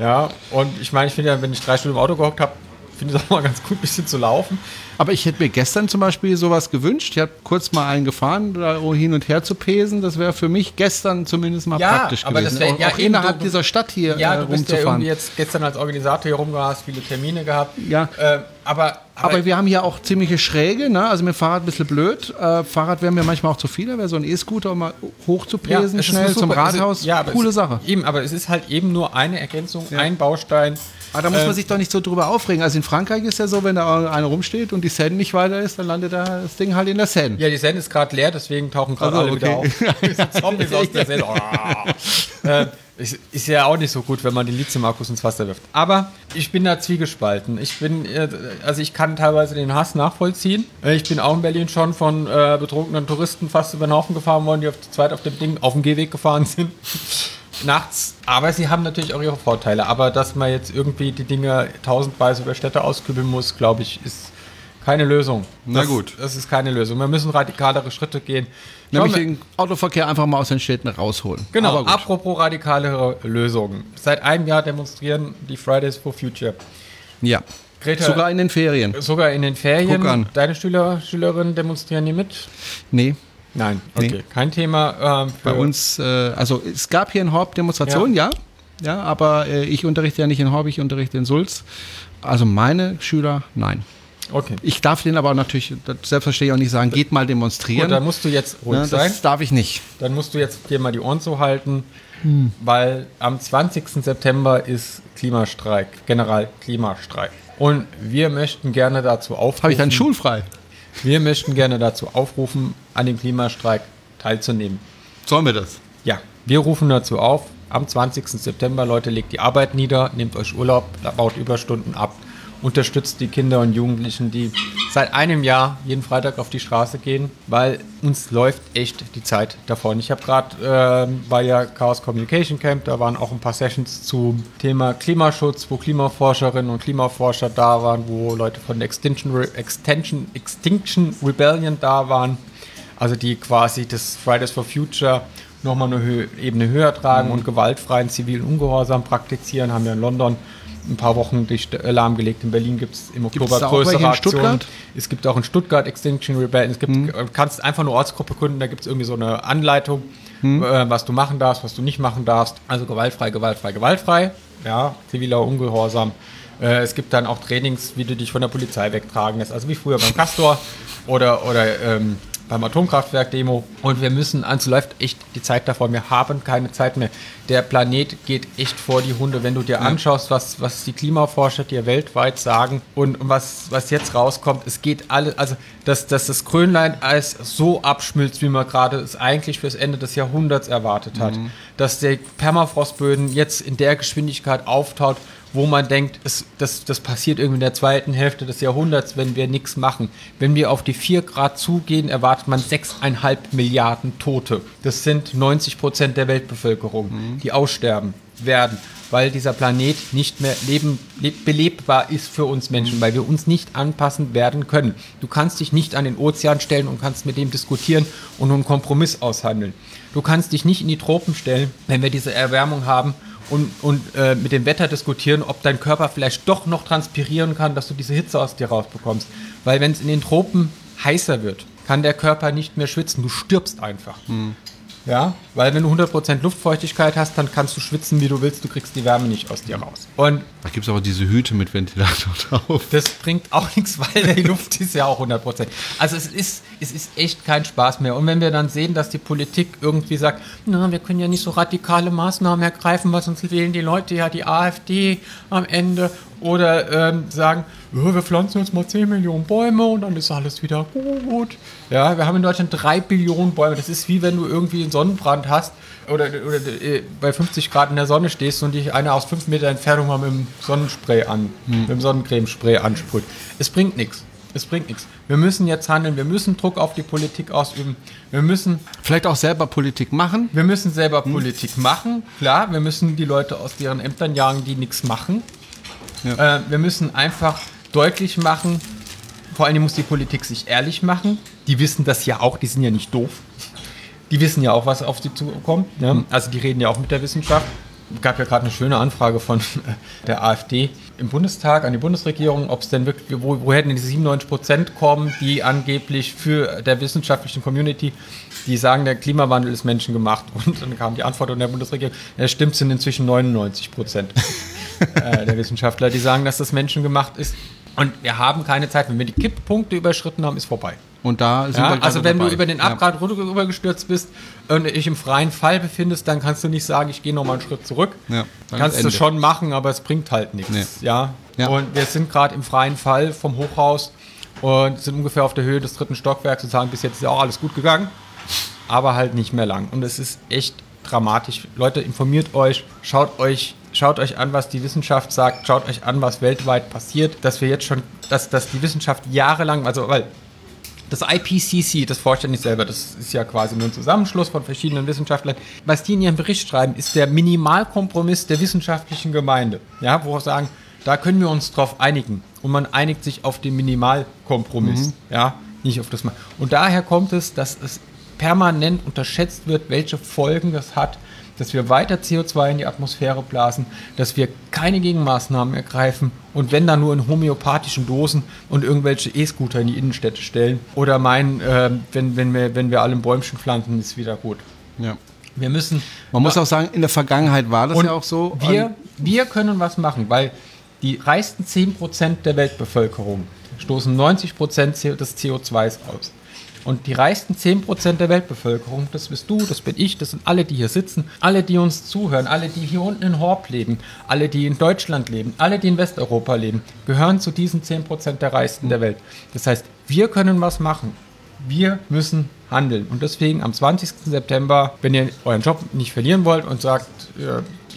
S3: Ja, und ich meine, ich finde ja, wenn ich drei Stunden im Auto gehockt habe, finde ich es auch mal ganz gut, ein bisschen zu laufen.
S2: Aber ich hätte mir gestern zum Beispiel sowas gewünscht. Ich habe kurz mal einen gefahren, da hin und her zu pesen. Das wäre für mich gestern zumindest mal
S3: Ja,
S2: praktisch
S3: aber
S2: gewesen.
S3: das wär-
S2: auch
S3: ja,
S2: auch innerhalb
S3: du-
S2: dieser Stadt hier
S3: Ja,
S2: äh,
S3: du bist ja
S2: rumzufahren.
S3: irgendwie jetzt gestern als Organisator hier rumgerast, viele Termine gehabt.
S2: Ja.
S3: Äh, aber,
S2: Aber wir haben hier auch ziemliche Schräge, ne? Also mit Fahrrad ein bisschen blöd. Äh, Fahrrad wäre mir manchmal auch zu viel, da wäre so ein E-Scooter, um mal hoch zu
S3: Ja,
S2: pesen,
S3: es ist
S2: schnell zum
S3: Es ist-
S2: Rathaus.
S3: ja, aber
S2: Coole Sache.
S3: Eben, aber es ist halt eben nur eine Ergänzung, ein Baustein.
S2: Aber da muss man
S3: äh,
S2: sich doch nicht so drüber aufregen. Also in Frankreich ist ja so, wenn da einer rumsteht und die Seine nicht weiter ist, dann landet da das Ding halt in der Seine.
S3: Ja, die Sende ist gerade leer, deswegen tauchen gerade
S2: Also,
S3: alle wieder
S2: okay.
S3: auf. Diese Zombies aus der Sende. äh, ist, ist ja auch nicht so gut, wenn man den Lithium-Akkus ins Wasser wirft. Aber ich bin da zwiegespalten. Ich bin, äh, also ich kann teilweise den Hass nachvollziehen. Äh, Ich bin auch in Berlin schon von äh, betrunkenen Touristen fast über den Haufen gefahren worden, die auf zweit auf dem Ding auf dem Gehweg gefahren sind. Nachts. Aber sie haben natürlich auch ihre Vorteile. Aber dass man jetzt irgendwie die Dinge tausendweise über Städte auskübeln muss, glaube ich, ist keine Lösung.
S2: Na
S3: das,
S2: gut.
S3: Das ist keine Lösung. Wir müssen radikalere Schritte gehen. Schauen
S2: Nämlich den Autoverkehr einfach mal aus den Städten rausholen.
S3: Genau, apropos radikalere Lösungen. Seit einem Jahr demonstrieren die Fridays for Future.
S2: Ja.
S3: Greta,
S2: Sogar in den Ferien.
S3: sogar in den Ferien.
S2: Guck an.
S3: Deine Schüler, Schülerinnen demonstrieren die mit?
S2: Nee.
S3: Nein,
S2: Nee.
S3: okay, kein Thema. Ähm,
S2: Bei uns, äh, also es gab hier in Horb Demonstrationen, ja. ja. aber äh, ich unterrichte ja nicht in Horb, ich unterrichte in Sulz. Also meine Schüler, nein.
S3: Okay.
S2: Ich darf denen aber natürlich selbstverständlich auch nicht sagen, geht mal demonstrieren.
S3: Gut, dann musst du jetzt ruhig
S2: Ja,
S3: sein.
S2: das darf ich nicht.
S3: Dann musst du jetzt dir mal die Ohren zu halten,
S2: Hm.
S3: weil am 20. September ist Klimastreik, Generalklimastreik. Und wir möchten gerne dazu aufrufen.
S2: Habe ich dann schulfrei?
S3: Wir möchten gerne dazu aufrufen, an dem Klimastreik teilzunehmen.
S2: Sollen wir das?
S3: Ja, wir rufen dazu auf. Am 20. September, Leute, legt die Arbeit nieder, nehmt euch Urlaub, baut Überstunden ab, unterstützt die Kinder und Jugendlichen, die seit einem Jahr jeden Freitag auf die Straße gehen, weil uns läuft echt die Zeit davon. Ich habe gerade, ähm, war ja Chaos Communication Camp, da waren auch ein paar Sessions zum Thema Klimaschutz, wo Klimaforscherinnen und Klimaforscher da waren, wo Leute von der Extinction, Re Extension, Extinction Rebellion da waren also die quasi das Fridays for Future nochmal eine Hö Ebene höher tragen
S2: Mhm.
S3: und gewaltfreien zivilen Ungehorsam praktizieren, haben ja in London ein paar Wochen dich lahmgelegt. In Berlin gibt es im Oktober
S2: auch
S3: größere Aktionen.
S2: Stuttgart?
S3: Es gibt auch in Stuttgart Extinction Rebellion. Es gibt,
S2: Mhm.
S3: äh, kannst einfach eine Ortsgruppe gründen, da gibt es irgendwie so eine Anleitung,
S2: Mhm.
S3: äh, was du machen darfst, was du nicht machen darfst. Also gewaltfrei, gewaltfrei, gewaltfrei. Ja, ziviler Ungehorsam. Äh, es gibt dann auch Trainings, wie du dich von der Polizei wegtragen lässt. Also wie früher beim Castor oder, oder ähm, beim Atomkraftwerk-Demo. Und wir müssen, ans läuft echt die Zeit davor. Wir haben keine Zeit mehr. Der Planet geht echt vor die Hunde. Wenn du dir anschaust, was, was die Klimaforscher dir weltweit sagen und was, was jetzt rauskommt, es geht alles, also dass, dass das Grönland-Eis so abschmilzt, wie man gerade es eigentlich fürs Ende des Jahrhunderts erwartet hat. Dass der Permafrostböden jetzt in der Geschwindigkeit auftaut, wo man denkt, es, das, das passiert irgendwie in der zweiten Hälfte des Jahrhunderts, wenn wir nichts machen. Wenn wir auf die 4 Grad zugehen, erwartet man 6,5 Milliarden Tote. Das sind 90 Prozent der Weltbevölkerung, die aussterben werden, weil dieser Planet nicht mehr leben, leb, belebbar ist für uns Menschen, weil wir uns nicht anpassen werden können. Du kannst dich nicht an den Ozean stellen und kannst mit dem diskutieren und einen Kompromiss aushandeln. Du kannst dich nicht in die Tropen stellen, wenn wir diese Erwärmung haben und, und äh, mit dem Wetter diskutieren, ob dein Körper vielleicht doch noch transpirieren kann, dass du diese Hitze aus dir rausbekommst. Weil wenn es in den Tropen heißer wird, kann der Körper nicht mehr schwitzen. Du stirbst einfach. Ja, weil wenn du 100% Luftfeuchtigkeit hast, dann kannst du schwitzen, wie du willst, du kriegst die Wärme nicht aus dir raus. Und
S2: Da gibt es aber diese Hüte mit Ventilator drauf.
S3: das bringt auch nichts, weil die Luft ist ja auch 100%. Also es ist, es ist echt kein Spaß mehr. Und wenn wir dann sehen, dass die Politik irgendwie sagt, na, wir können ja nicht so radikale Maßnahmen ergreifen, weil sonst wählen die Leute ja die AfD am Ende. Oder ähm, sagen, ja, wir pflanzen jetzt mal 10 Millionen Bäume und dann ist alles wieder gut. Ja, wir haben in Deutschland 3 Billionen Bäume. Das ist wie wenn du irgendwie einen Sonnenbrand hast oder, oder äh, bei 50 Grad in der Sonne stehst und dich einer aus 5 Meter Entfernung mal mit dem Sonnenspray an, mit dem Sonnencremespray ansprüht. Es bringt nichts. Es bringt nichts. Wir müssen jetzt handeln, wir müssen Druck auf die Politik ausüben. Wir müssen,
S2: Vielleicht auch selber Politik machen.
S3: wir müssen selber Politik machen. Klar, wir müssen die Leute aus deren Ämtern jagen, die nichts machen.
S2: Ja.
S3: Äh, wir müssen einfach deutlich machen, vor allem muss die Politik sich ehrlich machen. Die wissen das ja auch, die sind ja nicht doof. Die wissen ja auch, was auf sie zukommt. Ja? Also die reden ja auch mit der Wissenschaft. Es gab ja gerade eine schöne Anfrage von der AfD im Bundestag an die Bundesregierung, ob es denn wirklich, wo, woher denn diese 97 Prozent kommen, die angeblich für der wissenschaftlichen Community, die sagen, der Klimawandel ist menschengemacht. Und dann kam die Antwort von der Bundesregierung, ja stimmt, sind inzwischen 99 Prozent äh, der Wissenschaftler, die sagen, dass das menschengemacht ist. Und wir haben keine Zeit. Wenn wir die Kipppunkte überschritten haben, ist vorbei.
S2: Und da sind wir
S3: Ja,
S2: gerade
S3: also wenn
S2: dabei.
S3: du über den
S2: Ja.
S3: Abgrad rüber gestürzt bist und dich im freien Fall befindest, dann kannst du nicht sagen, ich gehe nochmal einen Schritt zurück.
S2: Ja,
S3: kannst du schon machen, aber es bringt halt nichts.
S2: Nee.
S3: Ja?
S2: Ja.
S3: Und wir sind gerade im freien Fall vom Hochhaus und sind ungefähr auf der Höhe des dritten Stockwerks und sagen, bis jetzt ist ja auch alles gut gegangen, aber halt nicht mehr lang. Und es ist echt dramatisch. Leute, informiert euch, schaut euch Schaut euch an, was die Wissenschaft sagt, schaut euch an, was weltweit passiert, dass wir jetzt schon, dass, dass die Wissenschaft jahrelang, also weil das IPCC, das forscht ja nicht selber, das ist ja quasi nur ein Zusammenschluss von verschiedenen Wissenschaftlern. Was die in ihrem Bericht schreiben, ist der Minimalkompromiss der wissenschaftlichen Gemeinde. Ja, wo wir sagen, da können wir uns drauf einigen. Und man einigt sich auf den Minimalkompromiss. Ja, nicht auf das Mal. Und daher kommt es, dass es permanent unterschätzt wird, welche Folgen das hat, dass wir weiter CO2 in die Atmosphäre blasen, dass wir keine Gegenmaßnahmen ergreifen und wenn dann nur in homöopathischen Dosen und irgendwelche E-Scooter in die Innenstädte stellen oder meinen, äh, wenn, wenn, wir, wenn wir alle ein Bäumchen pflanzen, ist wieder gut.
S2: Ja.
S3: Wir müssen.
S2: Man muss auch sagen, in der Vergangenheit war das ja auch so.
S3: Wir, wir können was machen, weil die reichsten 10% der Weltbevölkerung stoßen 90% des CO2s aus. Und die reichsten 10% der Weltbevölkerung, das bist du, das bin ich, das sind alle, die hier sitzen, alle, die uns zuhören, alle, die hier unten in Horb leben, alle, die in Deutschland leben, alle, die in Westeuropa leben, gehören zu diesen 10% der reichsten der Welt. Das heißt, wir können was machen. Wir müssen handeln. Und deswegen am 20. September, wenn ihr euren Job nicht verlieren wollt und sagt,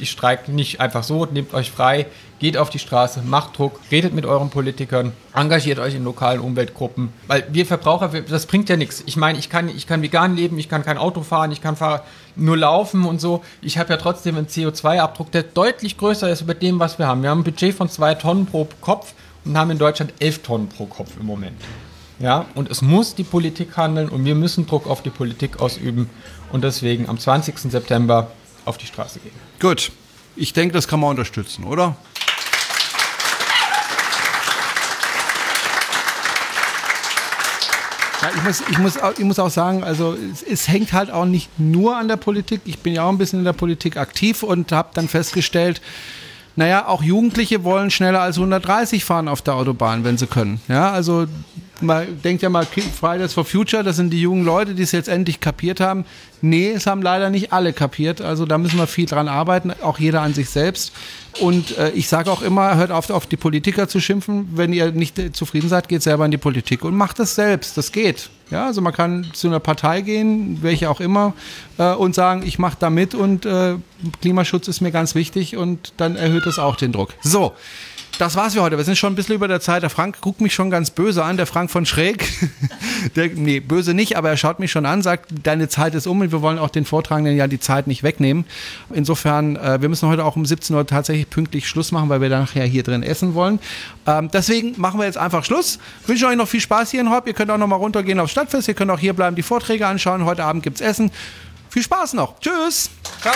S3: ich streike nicht einfach so, nehmt euch frei, geht auf die Straße, macht Druck, redet mit euren Politikern, engagiert euch in lokalen Umweltgruppen. Weil wir Verbraucher, das bringt ja nichts. Ich meine, ich kann, ich kann vegan leben, ich kann kein Auto fahren, ich kann nur laufen und so. Ich habe ja trotzdem einen CO2-Abdruck, der deutlich größer ist über dem, was wir haben. Wir haben ein Budget von zwei Tonnen pro Kopf und haben in Deutschland elf Tonnen pro Kopf im Moment. Ja, und es muss die Politik handeln und wir müssen Druck auf die Politik ausüben und deswegen am 20. September auf die Straße gehen.
S2: Gut. Ich denke, das kann man unterstützen, oder? Ja, ich, muss, ich, muss auch, ich muss auch sagen, also es, es hängt halt auch nicht nur an der Politik. Ich bin ja auch ein bisschen in der Politik aktiv und habe dann festgestellt, naja, auch Jugendliche wollen schneller als 130 fahren auf der Autobahn, wenn sie können. Ja, also man denkt ja mal, Fridays for Future, das sind die jungen Leute, die es jetzt endlich kapiert haben. Nee, es haben leider nicht alle kapiert. Also da müssen wir viel dran arbeiten, auch jeder an sich selbst. Und äh, ich sage auch immer, hört auf, auf die Politiker zu schimpfen. Wenn ihr nicht äh, zufrieden seid, geht selber in die Politik und macht es selbst. Das geht. Ja, also man kann zu einer Partei gehen, welche auch immer, äh, und sagen, ich mache da mit und äh, Klimaschutz ist mir ganz wichtig und dann erhöht es auch den Druck. So das war's für heute. Wir sind schon ein bisschen über der Zeit. Der Frank guckt mich schon ganz böse an, der Frank von Schräg. Der, nee, böse nicht, aber er schaut mich schon an, sagt, deine Zeit ist um und wir wollen auch den Vortragenden ja die Zeit nicht wegnehmen. Insofern, äh, wir müssen heute auch um 17 Uhr tatsächlich pünktlich Schluss machen, weil wir dann nachher hier drin essen wollen. Ähm, deswegen machen wir jetzt einfach Schluss. Wünsche euch noch viel Spaß hier in Horb. Ihr könnt auch noch mal runtergehen aufs Stadtfest. Ihr könnt auch hier bleiben, die Vorträge anschauen. Heute Abend gibt's Essen. Viel Spaß noch. Tschüss.
S3: Ciao.